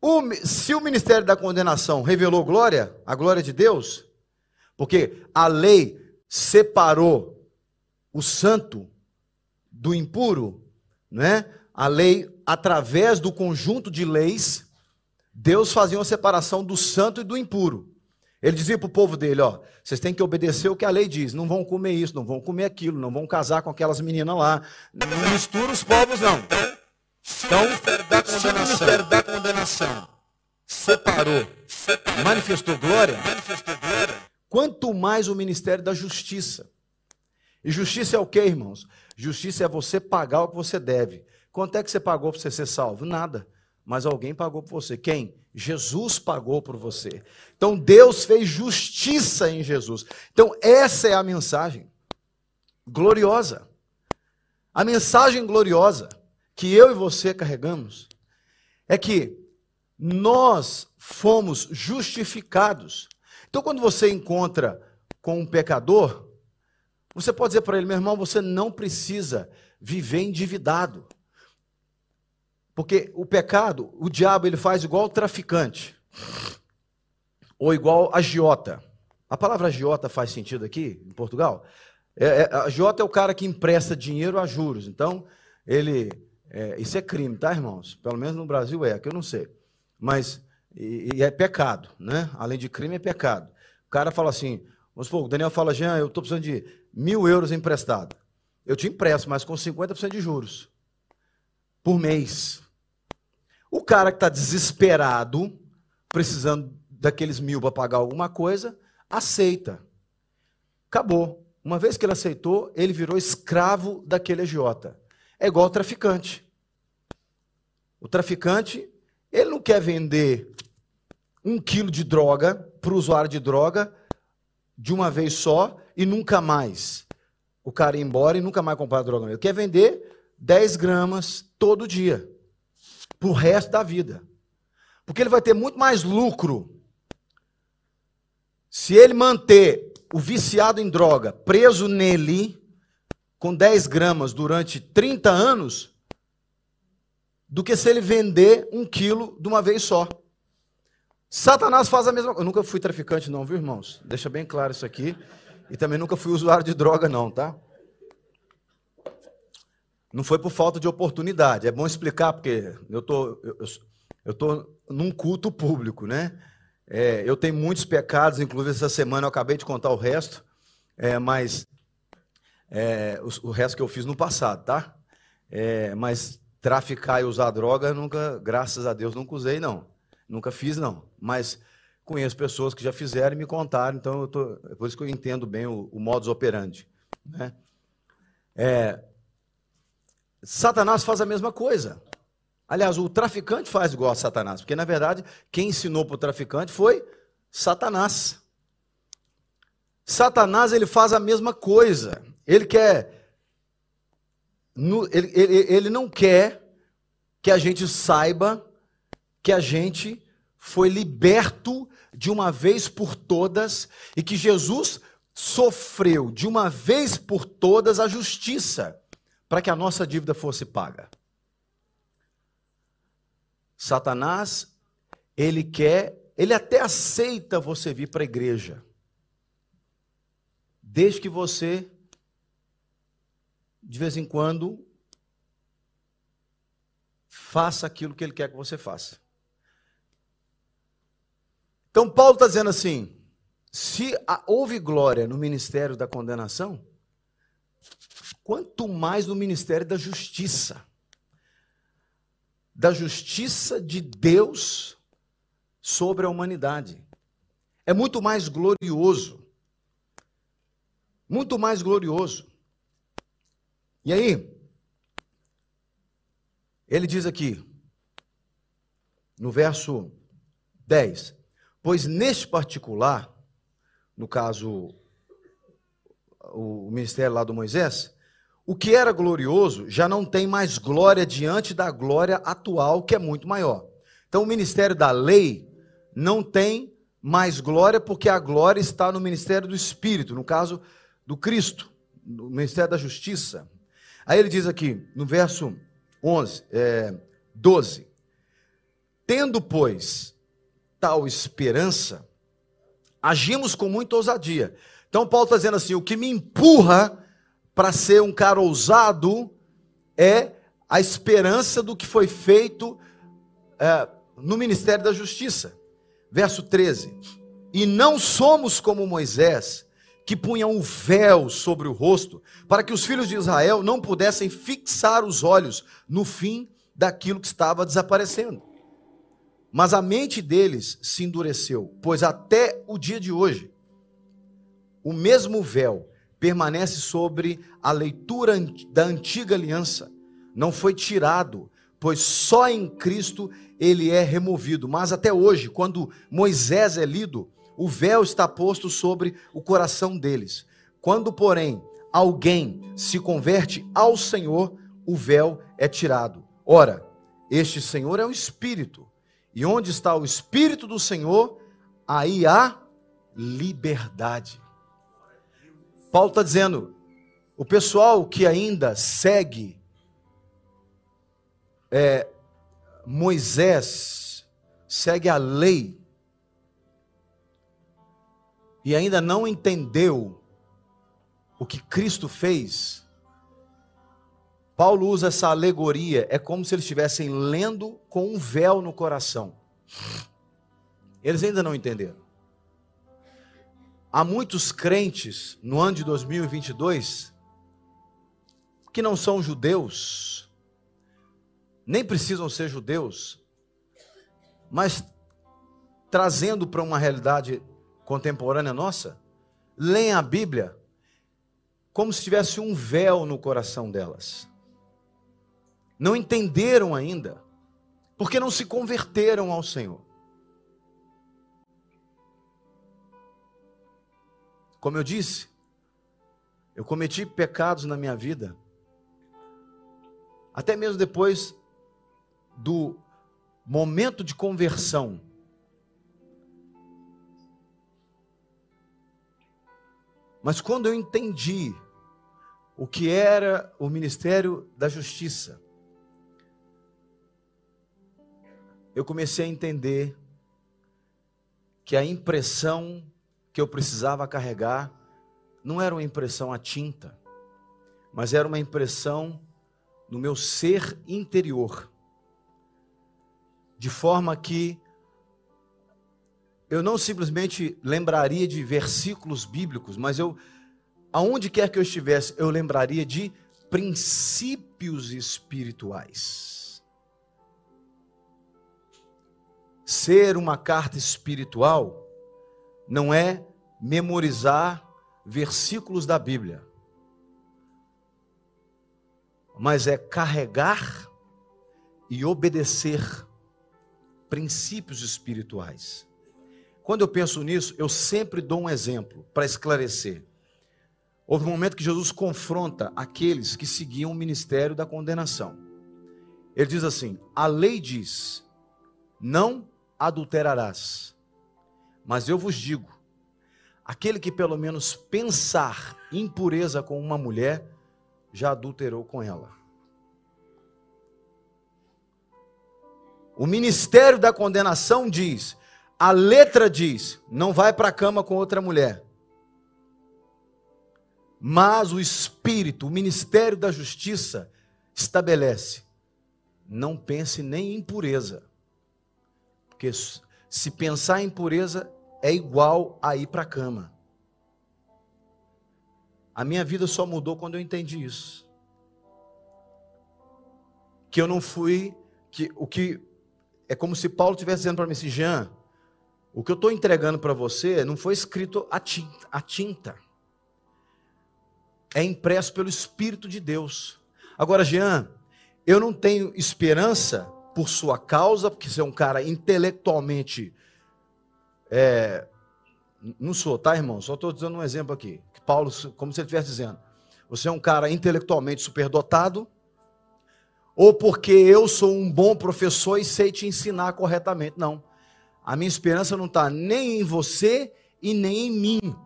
o, se o ministério da condenação revelou glória, a glória de Deus, porque a lei separou o santo do impuro, né? A lei, através do conjunto de leis, Deus fazia uma separação do santo e do impuro. Ele dizia para o povo dele: ó, vocês têm que obedecer o que a lei diz. Não vão comer isso, não vão comer aquilo, não vão casar com aquelas meninas lá. Não mistura os povos, não. Então, se o ministério da condenação separou, manifestou glória, quanto mais o ministério da justiça. E justiça é o que, irmãos? Justiça é você pagar o que você deve. Quanto é que você pagou para você ser salvo? Nada. Mas alguém pagou por você. Quem? Jesus pagou por você. Então Deus fez justiça em Jesus. Então essa é a mensagem gloriosa. A mensagem gloriosa que eu e você carregamos é que nós fomos justificados. Então quando você encontra com um pecador, você pode dizer para ele, meu irmão, você não precisa viver endividado. Porque o pecado, o diabo, ele faz igual o traficante. Ou igual agiota. A palavra agiota faz sentido aqui, em Portugal? É, é, agiota é o cara que empresta dinheiro a juros. Então, ele. É, isso é crime, tá, irmãos? Pelo menos no Brasil é, que eu não sei. Mas. E, e é pecado, né? Além de crime, é pecado. O cara fala assim: vamos supor, o Daniel fala, Jean, eu estou precisando de mil euros emprestado. Eu te empresto, mas com 50% de juros. Por mês. O cara que está desesperado, precisando daqueles mil para pagar alguma coisa, aceita. Acabou. Uma vez que ele aceitou, ele virou escravo daquele agiota. É igual o traficante. O traficante, ele não quer vender um quilo de droga para o usuário de droga de uma vez só e nunca mais. O cara ir embora e nunca mais comprar droga. Ele quer vender 10 gramas todo dia para o resto da vida. Porque ele vai ter muito mais lucro se ele manter o viciado em droga preso nele com 10 gramas durante 30 anos do que se ele vender um quilo de uma vez só. Satanás faz a mesma coisa. Eu nunca fui traficante, não, viu, irmãos? Deixa bem claro isso aqui. E também nunca fui usuário de droga, não, tá? Não foi por falta de oportunidade. É bom explicar, porque eu, tô, eu, estou num culto público, né? É, eu tenho muitos pecados, inclusive essa semana eu acabei de contar o resto, é, mas é, o, o, resto que eu fiz no passado, tá? É, mas traficar e usar droga, nunca, graças a Deus, nunca usei, não. Nunca fiz, não. Mas conheço pessoas que já fizeram e me contaram, então eu tô, é por isso que eu entendo bem o, o modus operandi. Né? É, Satanás faz a mesma coisa. Aliás, o traficante faz igual a Satanás, porque na verdade quem ensinou para o traficante foi Satanás. Satanás ele faz a mesma coisa. Ele quer, ele, ele, ele não quer que a gente saiba que a gente foi liberto de uma vez por todas e que Jesus sofreu de uma vez por todas a justiça para que a nossa dívida fosse paga. Satanás, ele quer, ele até aceita você vir para a igreja, desde que você, de vez em quando, faça aquilo que ele quer que você faça. Então, Paulo está dizendo assim: se houve glória no ministério da condenação, quanto mais no ministério da justiça. Da justiça de Deus sobre a humanidade. É muito mais glorioso. Muito mais glorioso. E aí, ele diz aqui, no verso 10: Pois neste particular, no caso, o ministério lá do Moisés, o que era glorioso já não tem mais glória diante da glória atual, que é muito maior. Então, o ministério da lei não tem mais glória, porque a glória está no ministério do Espírito, no caso do Cristo, no ministério da justiça. Aí ele diz aqui, no verso 11, é, 12: Tendo, pois, tal esperança, agimos com muita ousadia. Então, Paulo está dizendo assim: o que me empurra para ser um cara ousado é a esperança do que foi feito é, no ministério da justiça. Verso 13: E não somos como Moisés, que punha um véu sobre o rosto, para que os filhos de Israel não pudessem fixar os olhos no fim daquilo que estava desaparecendo. Mas a mente deles se endureceu, pois até o dia de hoje, o mesmo véu permanece sobre a leitura da antiga aliança. Não foi tirado, pois só em Cristo ele é removido. Mas até hoje, quando Moisés é lido, o véu está posto sobre o coração deles. Quando, porém, alguém se converte ao Senhor, o véu é tirado. Ora, este Senhor é o Espírito. E onde está o Espírito do Senhor, aí há liberdade. Paulo está dizendo: o pessoal que ainda segue é, Moisés, segue a lei, e ainda não entendeu o que Cristo fez, Paulo usa essa alegoria, é como se eles estivessem lendo com um véu no coração. Eles ainda não entenderam. Há muitos crentes no ano de 2022 que não são judeus, nem precisam ser judeus, mas trazendo para uma realidade contemporânea nossa, leem a Bíblia como se tivesse um véu no coração delas. Não entenderam ainda, porque não se converteram ao Senhor. Como eu disse, eu cometi pecados na minha vida, até mesmo depois do momento de conversão. Mas quando eu entendi o que era o ministério da justiça, eu comecei a entender que a impressão que eu precisava carregar não era uma impressão a tinta, mas era uma impressão no meu ser interior. de forma que eu não simplesmente lembraria de versículos bíblicos, mas eu, aonde quer que eu estivesse, eu lembraria de princípios espirituais. Ser uma carta espiritual não é memorizar versículos da Bíblia, mas é carregar e obedecer princípios espirituais. Quando eu penso nisso, eu sempre dou um exemplo para esclarecer. Houve um momento que Jesus confronta aqueles que seguiam o ministério da condenação. Ele diz assim: A lei diz: Não adulterarás. Mas eu vos digo: aquele que pelo menos pensar impureza com uma mulher, já adulterou com ela. O ministério da condenação diz: a letra diz, não vai para a cama com outra mulher. Mas o Espírito, o ministério da justiça, estabelece: não pense nem em pureza. Porque se pensar em pureza é igual a ir para a cama. A minha vida só mudou quando eu entendi isso. Que eu não fui, que o que é como se Paulo estivesse dizendo para mim assim, Jean, o que eu estou entregando para você não foi escrito a tinta, tinta. É impresso pelo Espírito de Deus. Agora, Jean, eu não tenho esperança por sua causa, porque você é um cara intelectualmente. É, não sou, tá, irmão? Só estou dando um exemplo aqui. Que Paulo, como se ele estivesse dizendo. Você é um cara intelectualmente superdotado, ou porque eu sou um bom professor e sei te ensinar corretamente. Não. A minha esperança não está nem em você e nem em mim.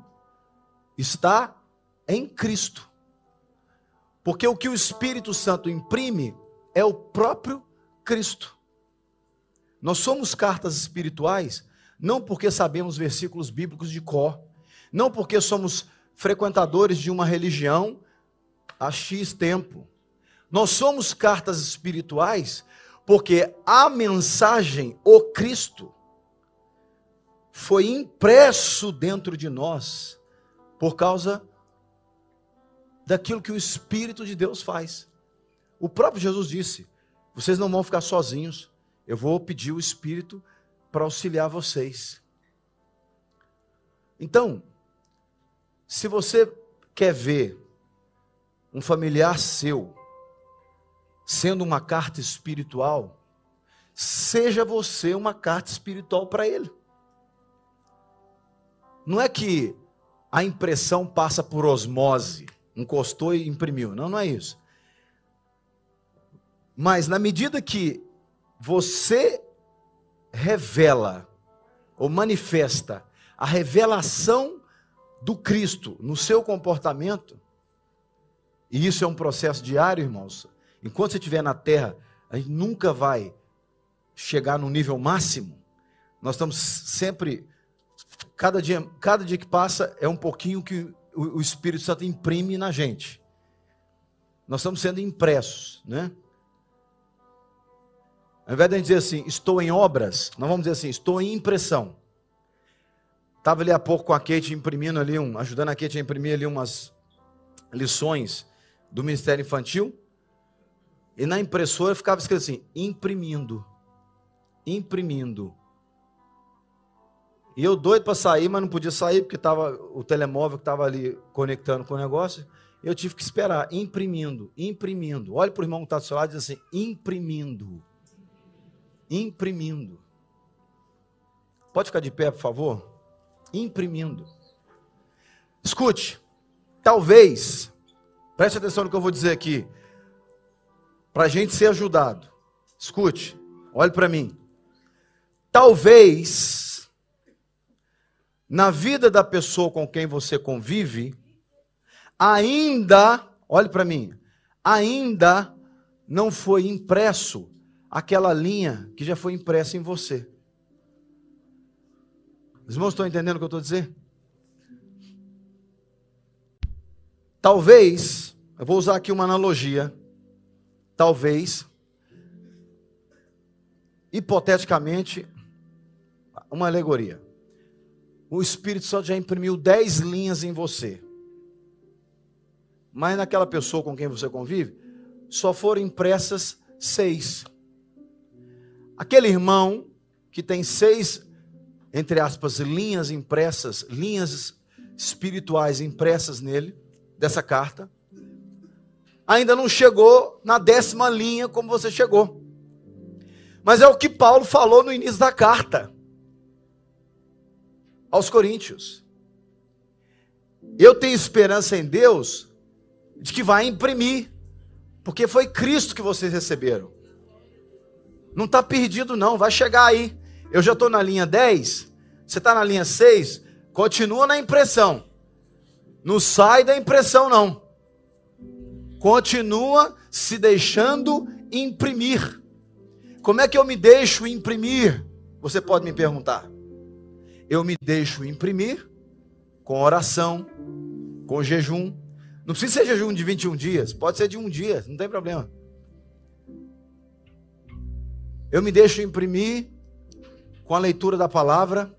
Está em Cristo. Porque o que o Espírito Santo imprime é o próprio Cristo. Nós somos cartas espirituais não porque sabemos versículos bíblicos de cor, não porque somos frequentadores de uma religião há X tempo. Nós somos cartas espirituais porque a mensagem, o Cristo, foi impresso dentro de nós por causa daquilo que o Espírito de Deus faz. O próprio Jesus disse: vocês não vão ficar sozinhos, eu vou pedir o Espírito para auxiliar vocês. Então, se você quer ver um familiar seu sendo uma carta espiritual, seja você uma carta espiritual para ele. Não é que a impressão passa por osmose, encostou e imprimiu. Não, não é isso. Mas na medida que você revela ou manifesta a revelação do Cristo no seu comportamento, e isso é um processo diário, irmãos. Enquanto você estiver na terra, a gente nunca vai chegar no nível máximo. Nós estamos sempre Cada dia, cada dia que passa é um pouquinho que o, Espírito Santo imprime na gente. Nós estamos sendo impressos, né? Ao invés de a gente dizer assim, estou em obras, nós vamos dizer assim, estou em impressão. Estava ali há pouco com a Kate imprimindo ali, um, ajudando a Kate a imprimir ali umas lições do Ministério Infantil. E na impressora ficava escrito assim, imprimindo, imprimindo. E eu doido para sair, mas não podia sair porque tava o telemóvel que estava ali conectando com o negócio. Eu tive que esperar, imprimindo, imprimindo. Olha para o irmão que está do seu lado e diz assim: imprimindo. Imprimindo. Pode ficar de pé, por favor? Imprimindo. Escute, talvez, preste atenção no que eu vou dizer aqui, para a gente ser ajudado. Escute, olhe para mim. Talvez na vida da pessoa com quem você convive, ainda, olhe para mim, ainda não foi impresso aquela linha que já foi impressa em você. Os irmãos estão entendendo o que eu estou dizendo? Talvez, eu vou usar aqui uma analogia. Talvez hipoteticamente, uma alegoria. O Espírito Santo já imprimiu dez linhas em você. Mas naquela pessoa com quem você convive, só foram impressas seis. Aquele irmão que tem seis, entre aspas, linhas impressas, linhas espirituais impressas nele, dessa carta, ainda não chegou na décima linha como você chegou. Mas é o que Paulo falou no início da carta aos Coríntios. Eu tenho esperança em Deus de que vai imprimir, porque foi Cristo que vocês receberam. Não está perdido, não, vai chegar aí. Eu já estou na linha 10, você está na linha 6, continua na impressão. Não sai da impressão, não. Continua se deixando imprimir. Como é que eu me deixo imprimir? Você pode me perguntar. Eu me deixo imprimir com oração, com jejum. Não precisa ser jejum de 21 dias, pode ser de um dia, não tem problema. Eu me deixo imprimir com a leitura da palavra.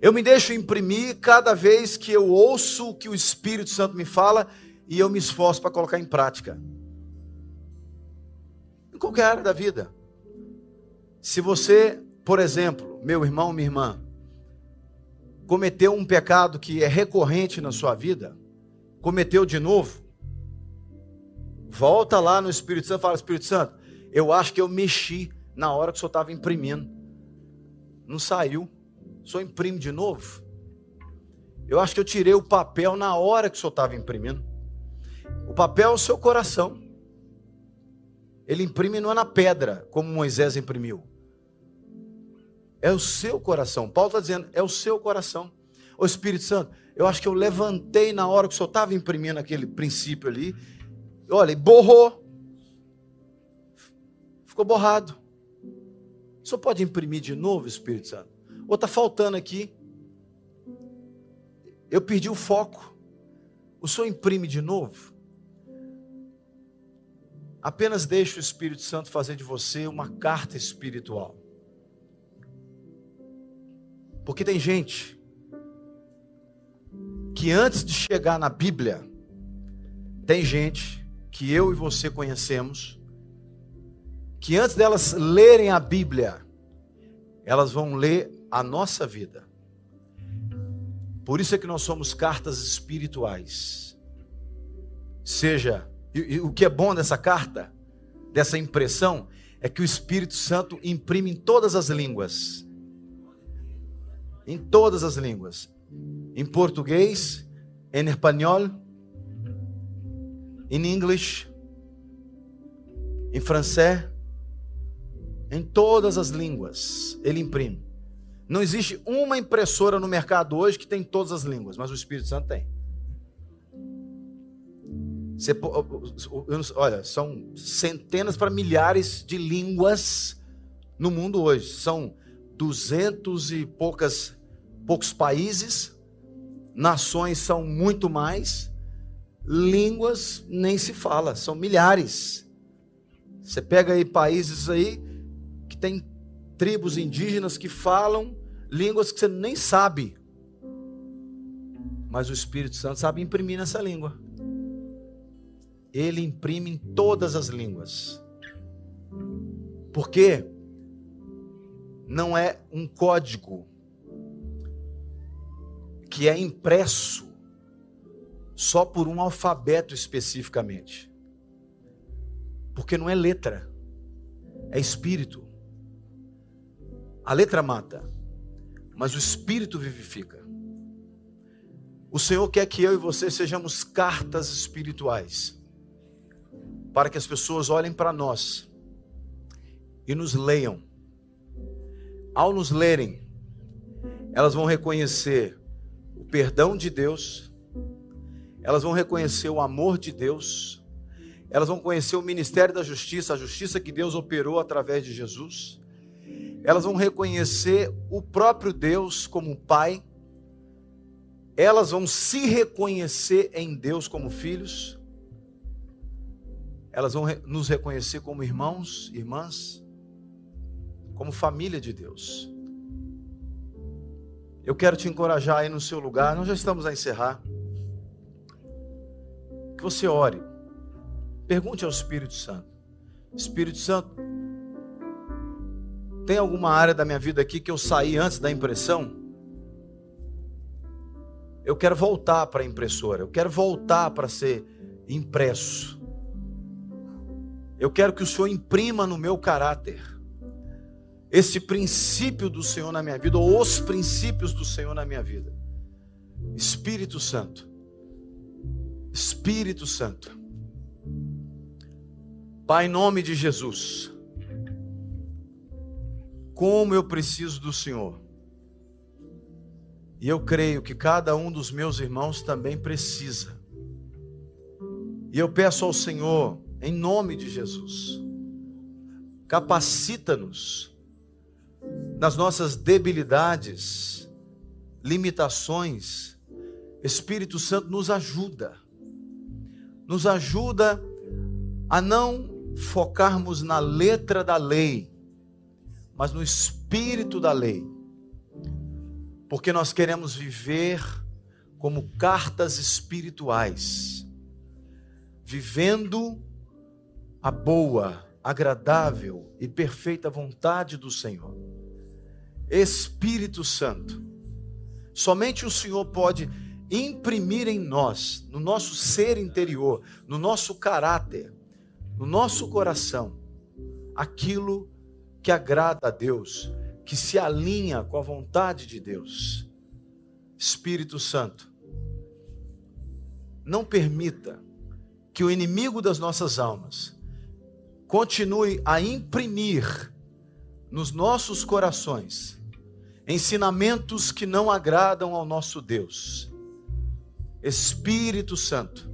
Eu me deixo imprimir cada vez que eu ouço o que o Espírito Santo me fala e eu me esforço para colocar em prática em qualquer área da vida. Se você, por exemplo, meu irmão, minha irmã, cometeu um pecado que é recorrente na sua vida, cometeu de novo, volta lá no Espírito Santo fala: Espírito Santo, eu acho que eu mexi na hora que o senhor estava imprimindo. Não saiu. O senhor imprime de novo? Eu acho que eu tirei o papel na hora que o senhor estava imprimindo. O papel é o seu coração. Ele imprime não é na pedra, como Moisés imprimiu. É o seu coração. Paulo está dizendo, é o seu coração. O Espírito Santo, eu acho que eu levantei na hora que o senhor estava imprimindo aquele princípio ali. Olha, borrou. Ficou borrado. Senhor pode imprimir de novo, Espírito Santo? Ou está faltando aqui? Eu perdi o foco. O senhor imprime de novo? Apenas deixe o Espírito Santo fazer de você uma carta espiritual. Porque tem gente que antes de chegar na Bíblia, tem gente que eu e você conhecemos, que antes delas lerem a Bíblia, elas vão ler a nossa vida. Por isso é que nós somos cartas espirituais. Seja e, e o que é bom dessa carta, dessa impressão, é que o Espírito Santo imprime em todas as línguas. Em todas as línguas. Em português, em espanhol, em inglês, em francês, em todas as línguas ele imprime. Não existe uma impressora no mercado hoje que tem todas as línguas, mas o Espírito Santo tem. Você, olha, são centenas para milhares de línguas no mundo hoje. São duzentos e poucas, poucos países, nações são muito mais, línguas nem se fala, são milhares. Você pega aí países aí que tem tribos indígenas que falam línguas que você nem sabe. Mas o Espírito Santo sabe imprimir nessa língua ele imprime em todas as línguas. Porque não é um código que é impresso só por um alfabeto especificamente. Porque não é letra, é espírito. A letra mata, mas o espírito vivifica. O Senhor quer que eu e você sejamos cartas espirituais para que as pessoas olhem para nós e nos leiam. Ao nos lerem, elas vão reconhecer o perdão de Deus, elas vão reconhecer o amor de Deus, elas vão conhecer o ministério da justiça, a justiça que Deus operou através de Jesus, elas vão reconhecer o próprio Deus como Pai, elas vão se reconhecer em Deus como filhos, elas vão nos reconhecer como irmãos, irmãs. como família de Deus. Eu quero te encorajar aí no seu lugar, nós já estamos a encerrar. Que você ore. Pergunte ao Espírito Santo: Espírito Santo, tem alguma área da minha vida aqui que eu saí antes da impressão? Eu quero voltar para a impressora, eu quero voltar para ser impresso. Eu quero que o Senhor imprima no meu caráter esse princípio do Senhor na minha vida, ou os princípios do Senhor na minha vida. Espírito Santo, Espírito Santo, Pai, em nome de Jesus, como eu preciso do Senhor. E eu creio que cada um dos meus irmãos também precisa. E eu peço ao Senhor, em nome de Jesus, capacita-nos nas nossas debilidades, limitações. Espírito Santo nos ajuda. Nos ajuda a não focarmos na letra da lei, mas no espírito da lei. Porque nós queremos viver como cartas espirituais, vivendo a boa, agradável e perfeita vontade do Senhor. Espírito Santo, somente o Senhor pode imprimir em nós, no nosso ser interior, no nosso caráter, no nosso coração, aquilo que agrada a Deus, que se alinha com a vontade de Deus. Espírito Santo, não permita que o inimigo das nossas almas continue a imprimir nos nossos corações ensinamentos que não agradam ao nosso Deus. Espírito Santo,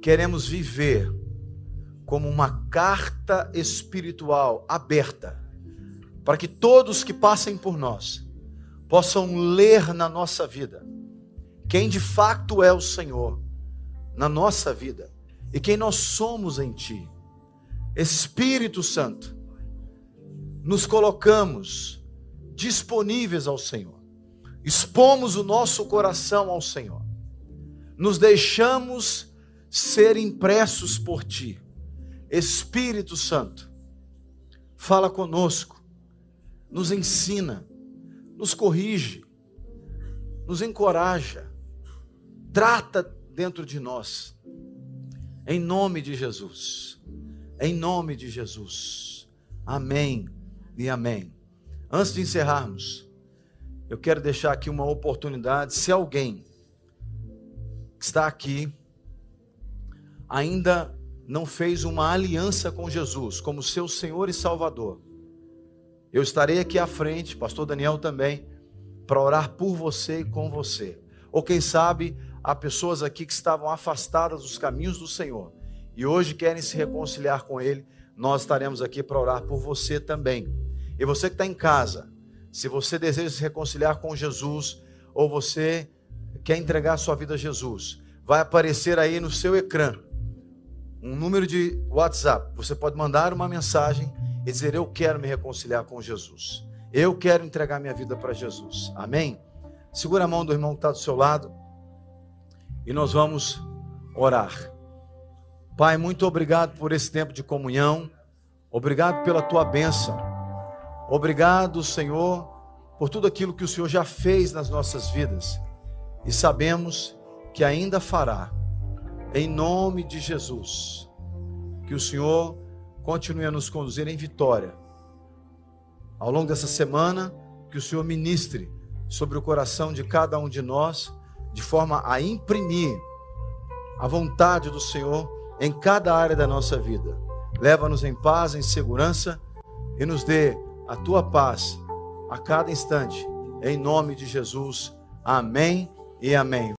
queremos viver como uma carta espiritual aberta, para que todos que passem por nós possam ler na nossa vida quem de fato é o Senhor na nossa vida e quem nós somos em Ti. Espírito Santo, nos colocamos disponíveis ao Senhor, expomos o nosso coração ao Senhor, nos deixamos ser impressos por Ti Espírito Santo, fala conosco, nos ensina, nos corrige, nos encoraja, trata dentro de nós, em nome de Jesus, em nome de Jesus, amém e amém. Antes de encerrarmos, eu quero deixar aqui uma oportunidade, se alguém que está aqui ainda não fez uma aliança com Jesus como seu Senhor e Salvador, eu estarei aqui à frente, pastor Daniel também, para orar por você e com você. Ou quem sabe, há pessoas aqui que estavam afastadas dos caminhos do Senhor e hoje querem se reconciliar com Ele, nós estaremos aqui para orar por você também. E você que está em casa, se você deseja se reconciliar com Jesus, ou você quer entregar sua vida a Jesus, vai aparecer aí no seu ecrã um número de WhatsApp. Você pode mandar uma mensagem e dizer: Eu quero me reconciliar com Jesus. Eu quero entregar minha vida para Jesus. Amém? Segura a mão do irmão que está do seu lado e nós vamos orar. Pai, muito obrigado por esse tempo de comunhão. Obrigado pela tua bênção. Obrigado, Senhor, por tudo aquilo que o Senhor já fez nas nossas vidas e sabemos que ainda fará em nome de Jesus. Que o Senhor continue a nos conduzir em vitória. Ao longo dessa semana, que o Senhor ministre sobre o coração de cada um de nós, de forma a imprimir a vontade do Senhor em cada área da nossa vida. Leva-nos em paz, em segurança e nos dê a tua paz a cada instante. Em nome de Jesus. Amém e amém.